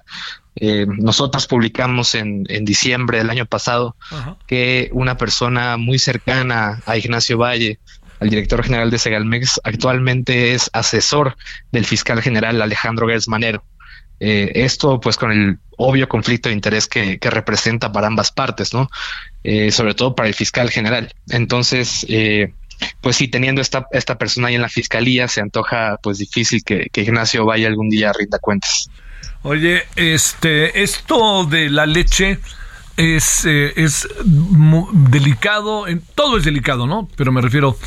Eh, nosotros publicamos en, en, diciembre del año pasado uh -huh. que una persona muy cercana a Ignacio Valle al director general de Segalmex, actualmente es asesor del fiscal general Alejandro Gersmanero. Eh, esto pues con el obvio conflicto de interés que, representa para ambas partes, ¿no? Eh, sobre todo para el fiscal general. Entonces, eh, pues sí, teniendo esta, esta persona ahí en la fiscalía, se antoja pues difícil que, que Ignacio vaya algún día a rinda cuentas. Oye, este, esto de la leche es, eh, es delicado, todo es delicado, ¿no? Pero me refiero,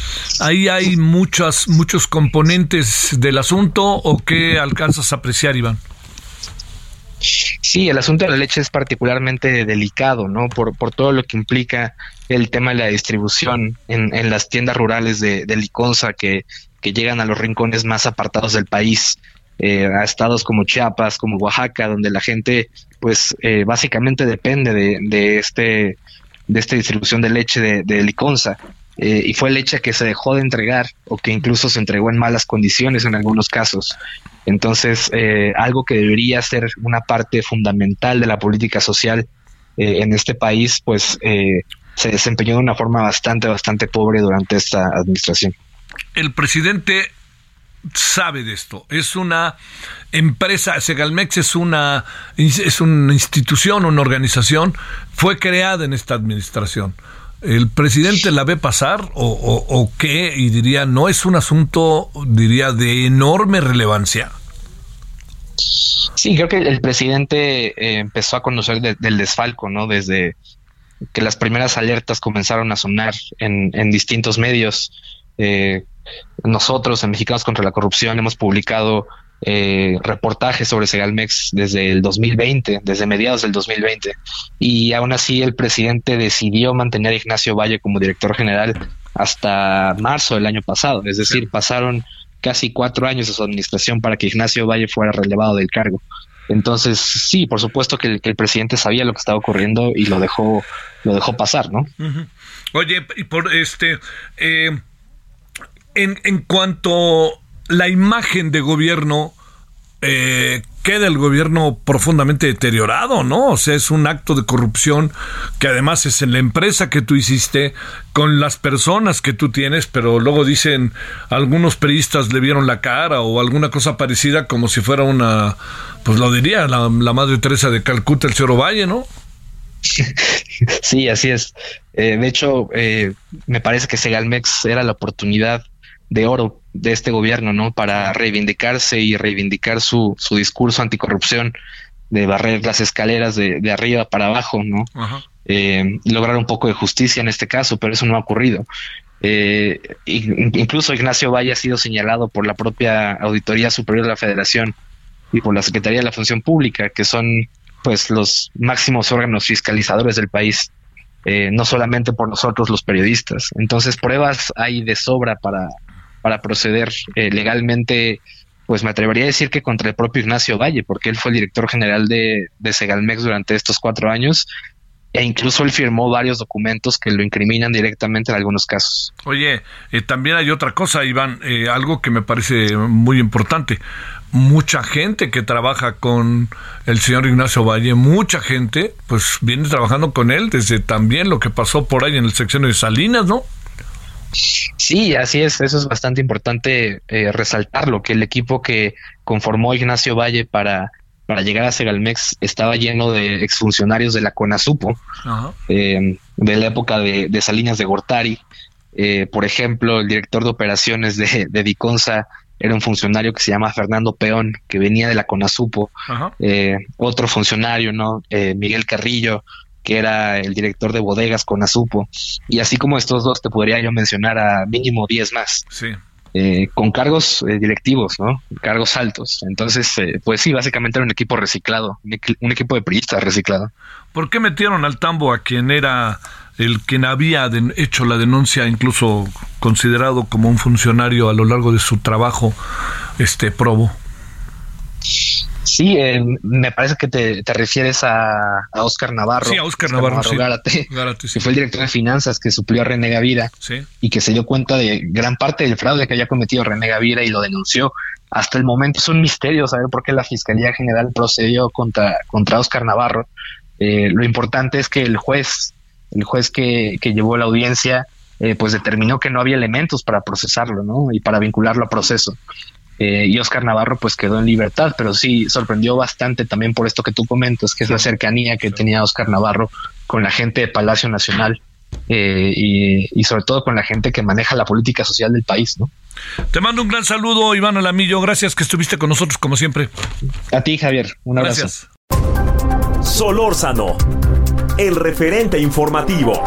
ahí hay muchas, muchos componentes del asunto o qué alcanzas a apreciar, Iván. Sí, el asunto de la leche es particularmente delicado, ¿no? Por, por todo lo que implica el tema de la distribución en, en las tiendas rurales de, de Liconza que, que llegan a los rincones más apartados del país. Eh, a estados como Chiapas, como Oaxaca, donde la gente, pues, eh, básicamente depende de, de, este de esta distribución de leche de, de liconza. Eh, y fue leche que se dejó de entregar o que incluso se entregó en malas condiciones en algunos casos. Entonces, algo que debería ser una parte fundamental de la política social en este país, pues se desempeñó de una forma bastante, bastante pobre durante esta administración. El presidente sabe de esto. Es una empresa, Segalmex es una, es una institución, una organización, fue creada en esta administración. ¿El presidente la ve pasar o, o, qué? Y diría, no es un asunto, diría, de enorme relevancia. Sí, creo que el presidente eh, empezó a conocer del desfalco, ¿no? Desde que las primeras alertas comenzaron a sonar en, en distintos medios. Eh, nosotros en Mexicanos contra la Corrupción hemos publicado eh, reportajes sobre Segalmex desde el 2020, desde mediados del 2020, y aún así el presidente decidió mantener a Ignacio Valle como director general hasta marzo del año pasado, es decir, pasaron casi cuatro años de su administración para que Ignacio Valle fuera relevado del cargo. Entonces, sí, por supuesto que el, presidente sabía lo que estaba ocurriendo y lo dejó, lo dejó pasar, ¿no? Oye, y por este, eh, en, en cuanto la imagen de gobierno eh, queda el gobierno profundamente deteriorado, ¿no? O sea, es un acto de corrupción que además es en la empresa que tú hiciste, con las personas que tú tienes, pero luego dicen algunos periodistas le vieron la cara o alguna cosa parecida como si fuera una, pues lo diría la, Madre Teresa de Calcuta, el señor Valle, ¿no? Sí, así es. Eh, de hecho, eh, me parece que Segalmex era la oportunidad de oro de este gobierno, ¿no? Para reivindicarse y reivindicar su, su discurso anticorrupción, de barrer las escaleras de, de arriba para abajo, ¿no? Eh, lograr un poco de justicia en este caso, pero eso no ha ocurrido. Eh, incluso Ignacio Valle ha sido señalado por la propia Auditoría Superior de la Federación y por la Secretaría de la Función Pública, que son pues los máximos órganos fiscalizadores del país, eh, no solamente por nosotros los periodistas. Entonces pruebas hay de sobra para, para proceder eh, legalmente, pues me atrevería a decir que contra el propio Ignacio Valle, porque él fue el director general de, de Segalmex durante estos cuatro años e incluso él firmó varios documentos que lo incriminan directamente en algunos casos. Oye, eh, también hay otra cosa, Iván, eh, algo que me parece muy importante. Mucha gente que trabaja con el señor Ignacio Valle, mucha gente, pues viene trabajando con él desde también lo que pasó por ahí en el sección de Salinas, ¿no? Sí, así es, eso es bastante importante eh, resaltarlo, que el equipo que conformó Ignacio Valle para, para llegar a Segalmex estaba lleno de exfuncionarios de la CONASUPO, eh, de la época de, de Salinas de Gortari. Eh, por ejemplo, el director de operaciones de, de Diconsa era un funcionario que se llama Fernando Peón, que venía de la CONASUPO. otro funcionario, ¿no? Miguel Carrillo, que era el director de bodegas con Azupo. Y así como estos dos, te podría yo mencionar a mínimo 10 más. Sí. Eh, con cargos eh, directivos, ¿no? Cargos altos. Entonces, eh, pues sí, básicamente era un equipo reciclado, un, equipo de periodistas reciclado. ¿Por qué metieron al tambo a quien era el quien había hecho la denuncia, incluso considerado como un funcionario a lo largo de su trabajo, este probo? Sí, eh, me parece que te, refieres a, a, Oscar Navarro. Sí, a Oscar, Navarro, Gárate, que fue el director de finanzas que suplió a René Gavira y que se dio cuenta de gran parte del fraude que había cometido René Gavira y lo denunció. Hasta el momento es un misterio saber por qué la Fiscalía General procedió contra, contra Oscar Navarro. Eh, lo importante es que el juez, el juez que, que llevó la audiencia, eh, pues determinó que no había elementos para procesarlo, ¿no? Y para vincularlo a proceso. Eh, y Oscar Navarro pues quedó en libertad, pero sí sorprendió bastante también por esto que tú comentas, que es la cercanía que tenía Oscar Navarro con la gente de Palacio Nacional eh, y, sobre todo con la gente que maneja la política social del país, ¿no? Te mando un gran saludo, Iván Alamillo. Gracias que estuviste con nosotros como siempre. A ti, Javier. Un abrazo. Gracias. Solórzano, el referente informativo.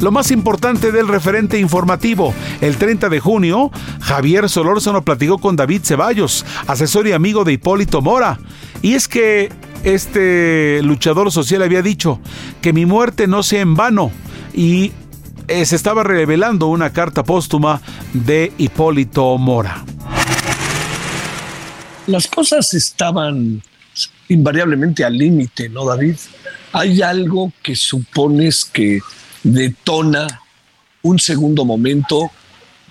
Lo más importante del referente informativo, el 30 de junio, Javier Solórzano platicó con David Ceballos, asesor y amigo de Hipólito Mora. Y es que este luchador social había dicho que mi muerte no sea en vano y eh, se estaba revelando una carta póstuma de Hipólito Mora. Las cosas estaban invariablemente al límite, ¿no, David? Hay algo que supones que detona un segundo momento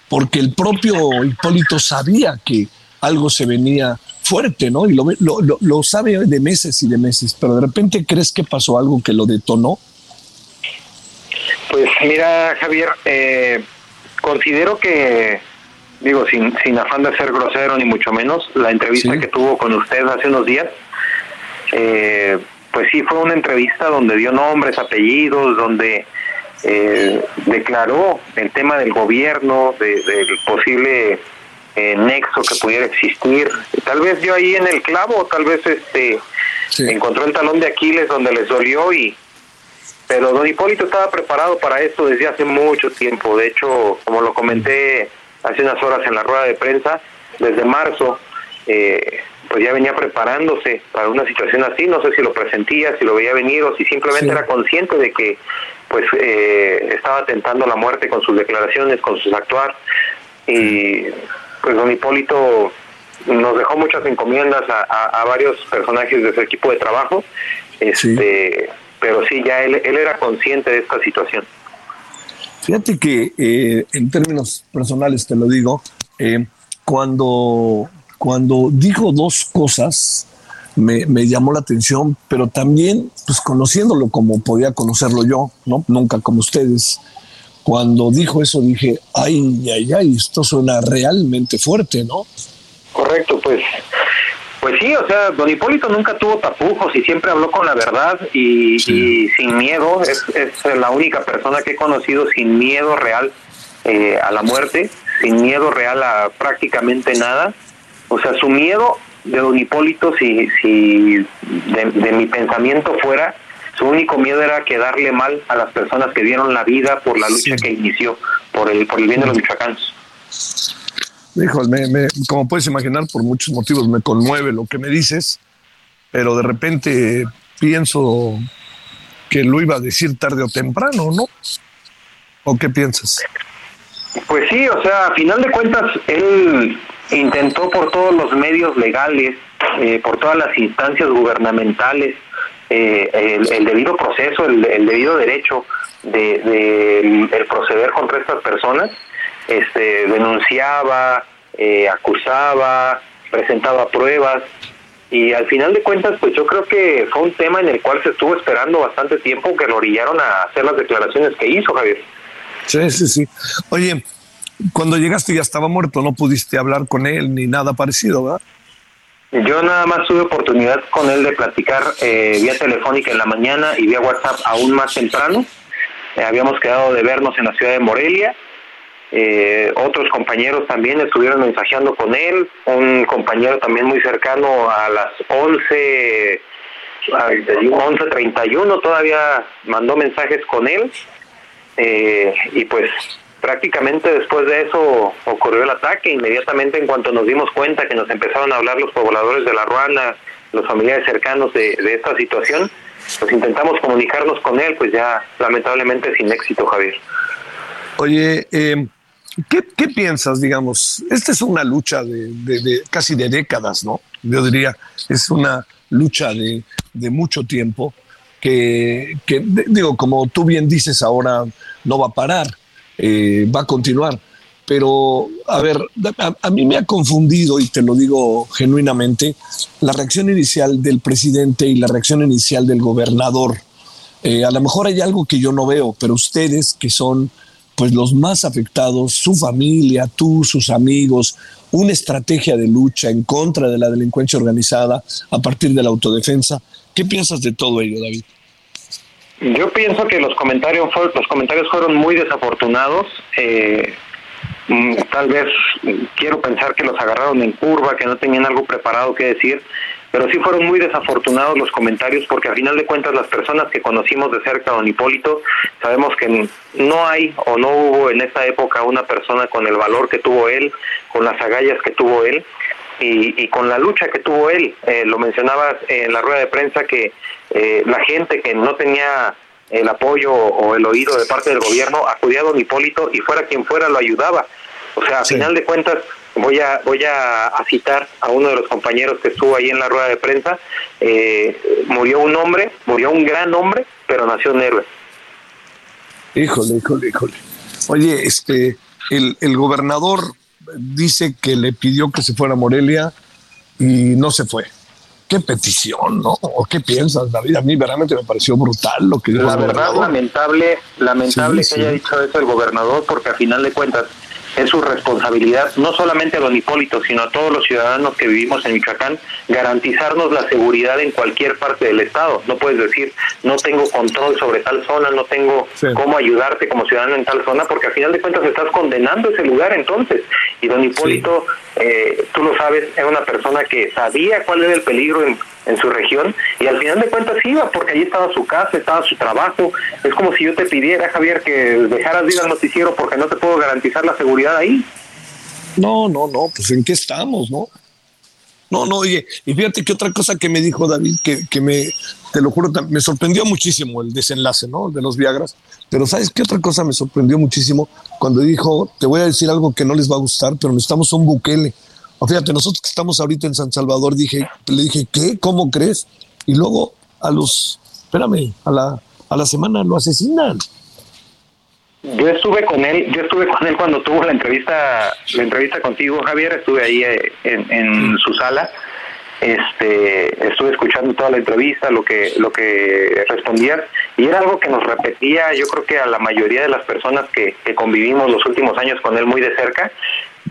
porque el propio Hipólito sabía que algo se venía fuerte, ¿no? Y lo, lo, sabe de meses y de meses, pero de repente crees que pasó algo que lo detonó. Pues mira, Javier, eh, considero que, digo, sin, sin afán de ser grosero ni mucho menos, la entrevista que tuvo con usted hace unos días, eh, pues sí fue una entrevista donde dio nombres, apellidos, donde eh, declaró el tema del gobierno, del posible eh, nexo que pudiera existir. Tal vez yo ahí en el clavo, tal vez este encontró el talón de Aquiles donde les dolió y pero don Hipólito estaba preparado para esto desde hace mucho tiempo. De hecho, como lo comenté hace unas horas en la rueda de prensa, desde marzo, eh, pues ya venía preparándose para una situación así. No sé si lo presentía, si lo veía venir o si simplemente era consciente de que pues eh, estaba tentando la muerte con sus declaraciones, con sus actuar. Y pues don Hipólito nos dejó muchas encomiendas a, varios personajes de su equipo de trabajo, este, pero sí, ya él, él era consciente de esta situación. Fíjate que eh, en términos personales te lo digo, eh, cuando, cuando dijo dos cosas, me, me, llamó la atención, pero también, pues conociéndolo como podía conocerlo yo, ¿no? Nunca como ustedes. Cuando dijo eso dije, ay, ay, ay, esto suena realmente fuerte, ¿no? Correcto, pues, pues sí, o sea, don Hipólito nunca tuvo tapujos y siempre habló con la verdad y, sin miedo. Es, es, la única persona que he conocido sin miedo real eh, a la muerte, sin miedo real a prácticamente nada. O sea, su miedo de don Hipólito, si, si de, mi pensamiento fuera, su único miedo era quedarle mal a las personas que dieron la vida por la lucha que inició, por el, por el bien de los michoacanos. Híjole, me, como puedes imaginar, por muchos motivos me conmueve lo que me dices, pero de repente pienso que lo iba a decir tarde o temprano, ¿no? ¿O qué piensas? Pues sí, o sea, a final de cuentas, él intentó por todos los medios legales, eh, por todas las instancias gubernamentales, eh, el, debido proceso, el, debido derecho de, el proceder contra estas personas, este, denunciaba, eh, acusaba, presentaba pruebas y al final de cuentas pues yo creo que fue un tema en el cual se estuvo esperando bastante tiempo que lo orillaron a hacer las declaraciones que hizo Javier. Sí, sí, sí. Oye, cuando llegaste ya estaba muerto, no pudiste hablar con él ni nada parecido, ¿verdad? Yo nada más tuve oportunidad con él de platicar eh, vía telefónica en la mañana y vía WhatsApp aún más temprano. Eh, habíamos quedado de vernos en la ciudad de Morelia. Eh, otros compañeros también estuvieron mensajeando con él. Un compañero también muy cercano a las 11, 11.31 todavía mandó mensajes con él. y pues prácticamente después de eso ocurrió el ataque. Inmediatamente en cuanto nos dimos cuenta que nos empezaron a hablar los pobladores de La Ruana, los familiares cercanos de, esta situación, pues intentamos comunicarnos con él, pues ya lamentablemente sin éxito, Javier. Oye, eh, ¿qué, piensas, digamos? Esta es una lucha de, casi de décadas, ¿no? Yo diría, es una lucha de, mucho tiempo que, que, digo, como tú bien dices ahora, no va a parar. Eh, va a continuar. pero a ver, a, mí me ha confundido, y te lo digo genuinamente, la reacción inicial del presidente y la reacción inicial del gobernador. Eh, a lo mejor hay algo que yo no veo, pero ustedes que son pues los más afectados, su familia, tú, sus amigos, una estrategia de lucha en contra de la delincuencia organizada a partir de la autodefensa. ¿Qué piensas de todo ello, David? Yo pienso que los comentarios, los comentarios fueron muy desafortunados. Eh, mm, tal vez quiero pensar que los agarraron en curva, que no tenían algo preparado que decir, pero sí fueron muy desafortunados los comentarios porque a final de cuentas las personas que conocimos de cerca a don Hipólito sabemos que no hay o no hubo en esta época una persona con el valor que tuvo él, con las agallas que tuvo él y, con la lucha que tuvo él. Eh, lo mencionabas en la rueda de prensa que eh, la gente que no tenía el apoyo o el oído de parte del gobierno acudía a don Hipólito y fuera quien fuera lo ayudaba. O sea, a final de cuentas, voy a voy a, citar a uno de los compañeros que estuvo ahí en la rueda de prensa. Eh, murió un hombre, murió un gran hombre, pero nació un héroe. Híjole, híjole, híjole. Oye, este, el, el gobernador dice que le pidió que se fuera a Morelia y no se fue. Qué petición, ¿no? ¿O qué piensas, David? A mí verdaderamente me pareció brutal lo que dijo La verdad, lamentable, lamentable que haya dicho eso el gobernador, porque a final de cuentas es su responsabilidad, no solamente a don Hipólito, sino a todos los ciudadanos que vivimos en Michoacán, garantizarnos la seguridad en cualquier parte del Estado. No puedes decir, no tengo control sobre tal zona, no tengo cómo ayudarte como ciudadano en tal zona, porque al final de cuentas estás condenando ese lugar entonces. Y don Hipólito, eh, tú lo sabes, era una persona que sabía cuál era el peligro en en su región y al final de cuentas iba porque allí estaba su casa, estaba su trabajo. Es como si yo te pidiera, Javier, que dejaras de ir al noticiero porque no te puedo garantizar la seguridad ahí. No, no, no, pues en qué estamos, ¿no? No, no, oye, y fíjate que otra cosa que me dijo David, que, que me, te lo juro, me sorprendió muchísimo el desenlace, ¿no? De los Viagras. Pero ¿sabes qué otra cosa me sorprendió muchísimo? Cuando dijo, te voy a decir algo que no les va a gustar, pero necesitamos un Bukele. O fíjate, nosotros que estamos ahorita en San Salvador, dije, le dije, ¿qué? ¿Cómo crees? Y luego a los, espérame, a la, a la semana lo asesinan. Yo estuve con él, yo estuve con él cuando tuvo la entrevista, la entrevista contigo, Javier, estuve ahí eh, en, en su sala, este, estuve escuchando toda la entrevista, lo que, lo que respondías, y era algo que nos repetía, yo creo que a la mayoría de las personas que, que convivimos los últimos años con él muy de cerca,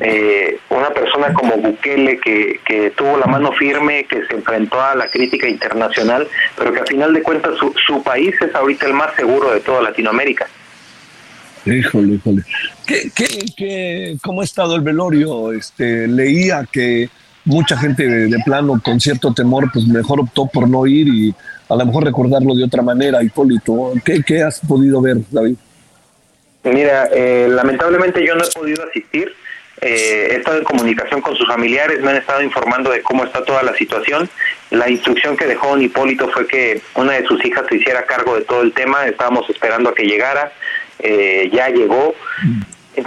eh, una persona como Bukele que, que, tuvo la mano firme, que se enfrentó a la crítica internacional, pero que a final de cuentas su, su país es ahorita el más seguro de toda Latinoamérica. Híjole, híjole. ¿Qué, qué, qué, ¿Cómo ha estado el velorio? Este, leía que mucha gente de, plano con cierto temor, pues mejor optó por no ir y a lo mejor recordarlo de otra manera, Hipólito. ¿Qué, qué has podido ver, David? Mira, eh, lamentablemente yo no he podido asistir eh, he estado en comunicación con sus familiares, me han estado informando de cómo está toda la situación. La instrucción que dejó don Hipólito fue que una de sus hijas se hiciera cargo de todo el tema, estábamos esperando a que llegara, eh, ya llegó.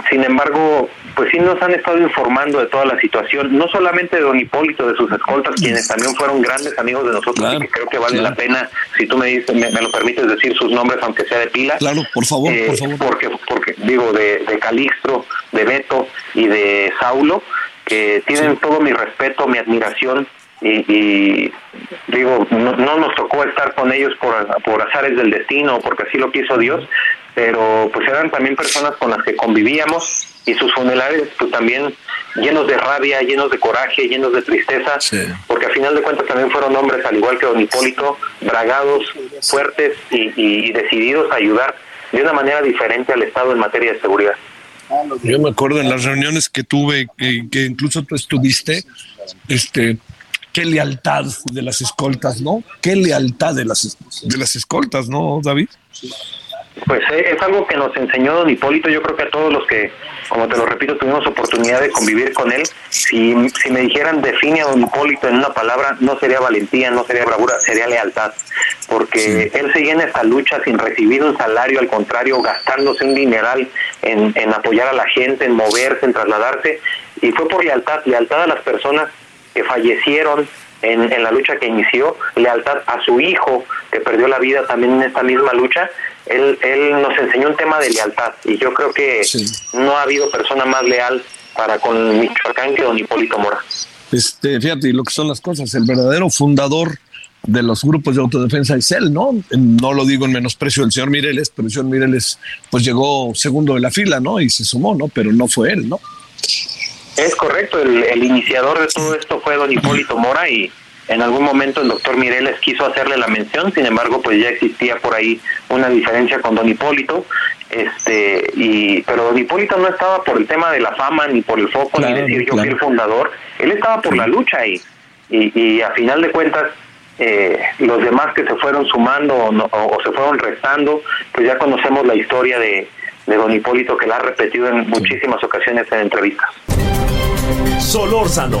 Sin embargo, pues sí nos han estado informando de toda la situación, no solamente de don Hipólito, de sus escoltas, quienes también fueron grandes amigos de nosotros y que creo que vale la pena, si tú me, dices, me, lo permites decir sus nombres, aunque sea de pila. Claro, por favor, por eh, favor. Porque, porque digo, de, de Calixto, de Beto y de Saulo, que tienen todo mi respeto, mi admiración, y, digo, no, no, nos tocó estar con ellos por, por azares del destino, porque así lo quiso Dios, pero pues eran también personas con las que convivíamos y sus funerales pues también llenos de rabia, llenos de coraje, llenos de tristeza, porque al final de cuentas también fueron hombres al igual que don Hipólito, bragados, fuertes y, decididos a ayudar de una manera diferente al Estado en materia de seguridad. Yo me acuerdo en las reuniones que tuve, que, que incluso tú estuviste, este, qué lealtad de las escoltas, ¿no? Qué lealtad de las, de las escoltas, ¿no, David? Pues eh, es algo que nos enseñó don Hipólito, yo creo que a todos los que, como te lo repito, tuvimos oportunidad de convivir con él, si, si me dijeran define a don Hipólito en una palabra, no sería valentía, no sería bravura, sería lealtad, porque él seguía en esta lucha sin recibir un salario, al contrario, gastándose un dineral en, en apoyar a la gente, en moverse, en trasladarse, y fue por lealtad, lealtad a las personas que fallecieron en, en la lucha que inició, lealtad a su hijo que perdió la vida también en esta misma lucha, él, él nos enseñó un tema de lealtad y yo creo que no ha habido persona más leal para con Michoacán que don Hipólito Mora. Este, fíjate lo que son las cosas, el verdadero fundador de los grupos de autodefensa es él, ¿no? No lo digo en menosprecio del señor Mireles, pero el señor Mireles pues llegó segundo de la fila, ¿no? Y se sumó, ¿no? Pero no fue él, ¿no? Es correcto, el, el iniciador de todo esto fue don Hipólito Mora y en algún momento el doctor Mireles quiso hacerle la mención, sin embargo, pues ya existía por ahí una diferencia con don Hipólito, este, y, pero don Hipólito no estaba por el tema de la fama, ni por el foco, ni decir yo fui el fundador, él estaba por la lucha ahí, y, y a final de cuentas, eh, los demás que se fueron sumando o, no- o- o se fueron restando, pues ya conocemos la historia de, de don Hipólito que la ha repetido en muchísimas ocasiones en entrevistas. Solórzano,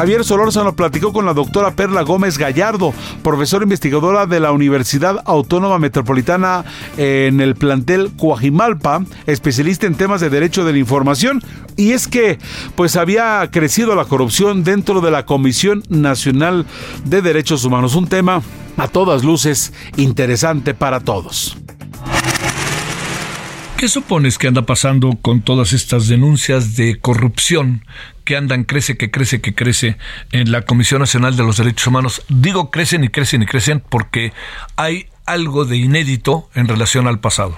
Javier Solórzano platicó con la doctora Perla Gómez Gallardo, profesora investigadora de la Universidad Autónoma Metropolitana en el plantel Coajimalpa, especialista en temas de derecho de la información. Y es que, pues había crecido la corrupción dentro de la Comisión Nacional de Derechos Humanos. Un tema a todas luces interesante para todos. ¿Qué supones que anda pasando con todas estas denuncias de corrupción que andan crece, que crece, que crece en la Comisión Nacional de los Derechos Humanos? Digo crecen y crecen y crecen porque hay algo de inédito en relación al pasado.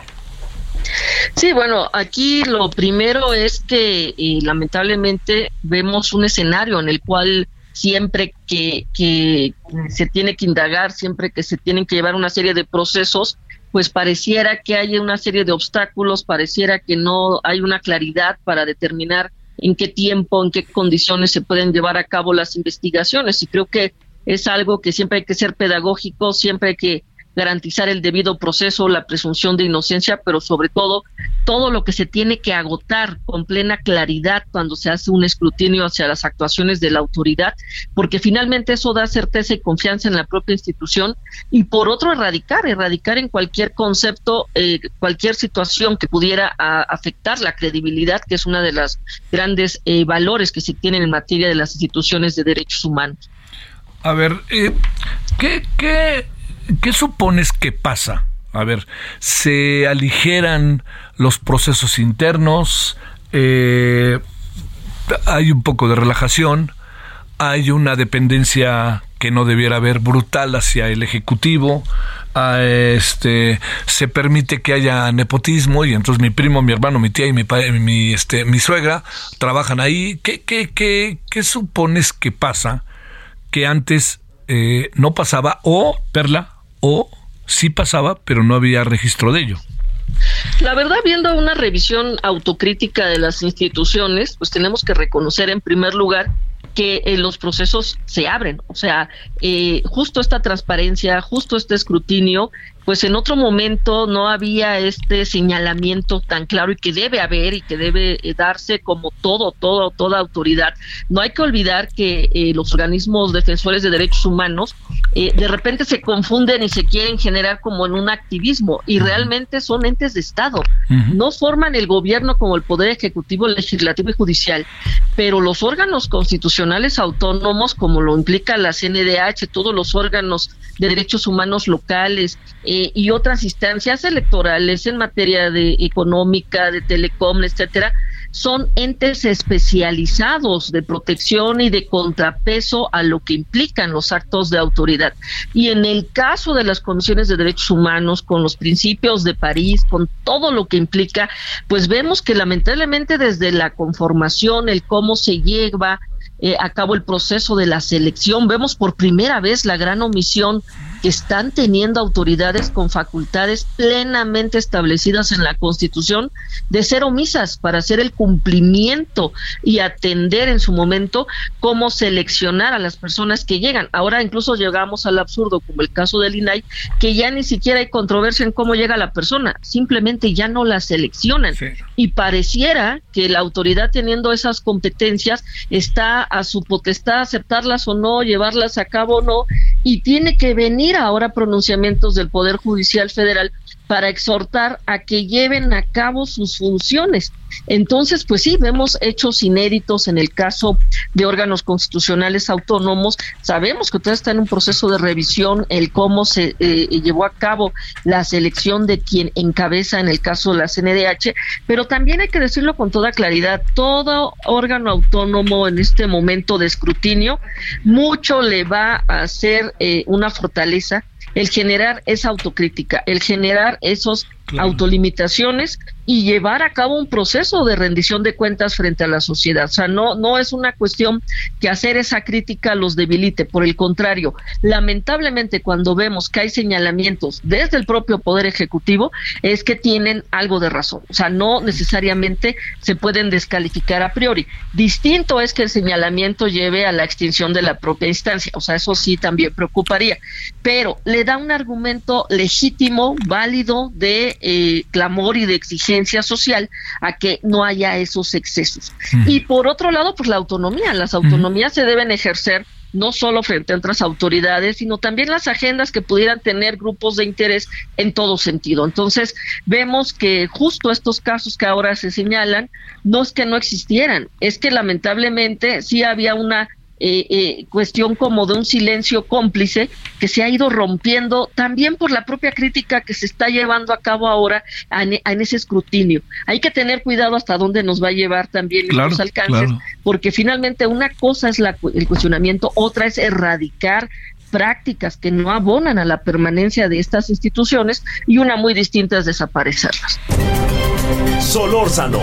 Sí, bueno, aquí lo primero es que eh, lamentablemente vemos un escenario en el cual siempre que, que se tiene que indagar, siempre que se tienen que llevar una serie de procesos, pues pareciera que hay una serie de obstáculos, pareciera que no hay una claridad para determinar en qué tiempo, en qué condiciones se pueden llevar a cabo las investigaciones. Y creo que es algo que siempre hay que ser pedagógico, siempre hay que garantizar el debido proceso, la presunción de inocencia, pero sobre todo todo lo que se tiene que agotar con plena claridad cuando se hace un escrutinio hacia las actuaciones de la autoridad, porque finalmente eso da certeza y confianza en la propia institución y por otro erradicar, erradicar en cualquier concepto, eh, cualquier situación que pudiera afectar la credibilidad, que es una de las grandes eh, valores que se tienen en materia de las instituciones de derechos humanos. A ver, eh, ¿qué, qué, ¿qué supones que pasa? A ver, se aligeran los procesos internos, eh, hay un poco de relajación, hay una dependencia que no debiera haber brutal hacia el ejecutivo, ah, este se permite que haya nepotismo y entonces mi primo, mi hermano, mi tía y mi pa- mi este mi suegra trabajan ahí. ¿Qué qué qué qué supones que pasa que antes eh, no pasaba o perla o sí pasaba pero no había registro de ello? La verdad, viendo una revisión autocrítica de las instituciones, pues tenemos que reconocer en primer lugar que eh, los procesos se abren, o sea, eh, justo esta transparencia, justo este escrutinio, pues en otro momento no había este señalamiento tan claro y que debe haber y que debe eh, darse como todo, todo, toda autoridad. No hay que olvidar que eh, los organismos defensores de derechos humanos eh, de repente se confunden y se quieren generar como en un activismo y realmente son entes de Estado. No forman el gobierno como el poder ejecutivo, legislativo y judicial, pero los órganos constitucionales autónomos, como lo implica la CNDH, todos los órganos de derechos humanos locales eh, y otras instancias electorales en materia de económica, de telecom, etcétera, son entes especializados de protección y de contrapeso a lo que implican los actos de autoridad. Y en el caso de las comisiones de derechos humanos, con los principios de París, con todo lo que implica, pues vemos que lamentablemente desde la conformación, el cómo se lleva eh, a cabo el proceso de la selección, vemos por primera vez la gran omisión que están teniendo autoridades con facultades plenamente establecidas en la Constitución de ser omisas para hacer el cumplimiento y atender en su momento cómo seleccionar a las personas que llegan. Ahora incluso llegamos al absurdo, como el caso del INAI, que ya ni siquiera hay controversia en cómo llega la persona, simplemente ya no la seleccionan. Y pareciera que la autoridad teniendo esas competencias está a su potestad aceptarlas o no, llevarlas a cabo o no, y tiene que venir ahora pronunciamientos del Poder Judicial Federal para exhortar a que lleven a cabo sus funciones. Entonces, pues sí, vemos hechos inéditos en el caso de órganos constitucionales autónomos. Sabemos que usted está en un proceso de revisión el cómo se eh, llevó a cabo la selección de quien encabeza en el caso de la CNDH, pero también hay que decirlo con toda claridad, todo órgano autónomo en este momento de escrutinio, mucho le va a hacer eh, una fortaleza el generar esa autocrítica, el generar esos autolimitaciones y llevar a cabo un proceso de rendición de cuentas frente a la sociedad. O sea, no, no es una cuestión que hacer esa crítica los debilite, por el contrario, lamentablemente cuando vemos que hay señalamientos desde el propio Poder Ejecutivo, es que tienen algo de razón. O sea, no necesariamente se pueden descalificar a priori. Distinto es que el señalamiento lleve a la extinción de la propia instancia. O sea, eso sí también preocuparía. Pero le da un argumento legítimo, válido, de eh, clamor y de exigencia social a que no haya esos excesos. Y por otro lado, pues la autonomía. Las autonomías se deben ejercer no solo frente a otras autoridades, sino también las agendas que pudieran tener grupos de interés en todo sentido. Entonces, vemos que justo estos casos que ahora se señalan, no es que no existieran, es que lamentablemente sí había una eh, eh, cuestión como de un silencio cómplice que se ha ido rompiendo también por la propia crítica que se está llevando a cabo ahora en, ese escrutinio. Hay que tener cuidado hasta dónde nos va a llevar también los alcances, porque finalmente una cosa es la, el cuestionamiento, otra es erradicar prácticas que no abonan a la permanencia de estas instituciones y una muy distinta es desaparecerlas. Solórzano,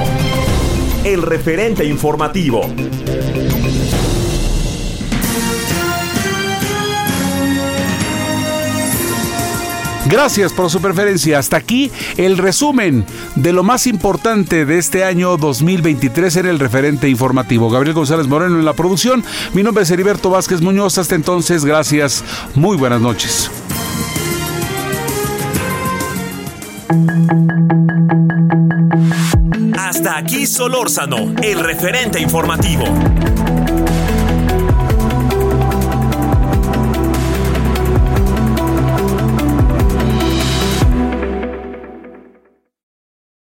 el referente informativo. Gracias por su preferencia. Hasta aquí el resumen de lo más importante de este año 2023 en el referente informativo. Gabriel González Moreno en la producción. Mi nombre es Heriberto Vázquez Muñoz. Hasta entonces, gracias. Muy buenas noches. Hasta aquí Solórzano, el referente informativo.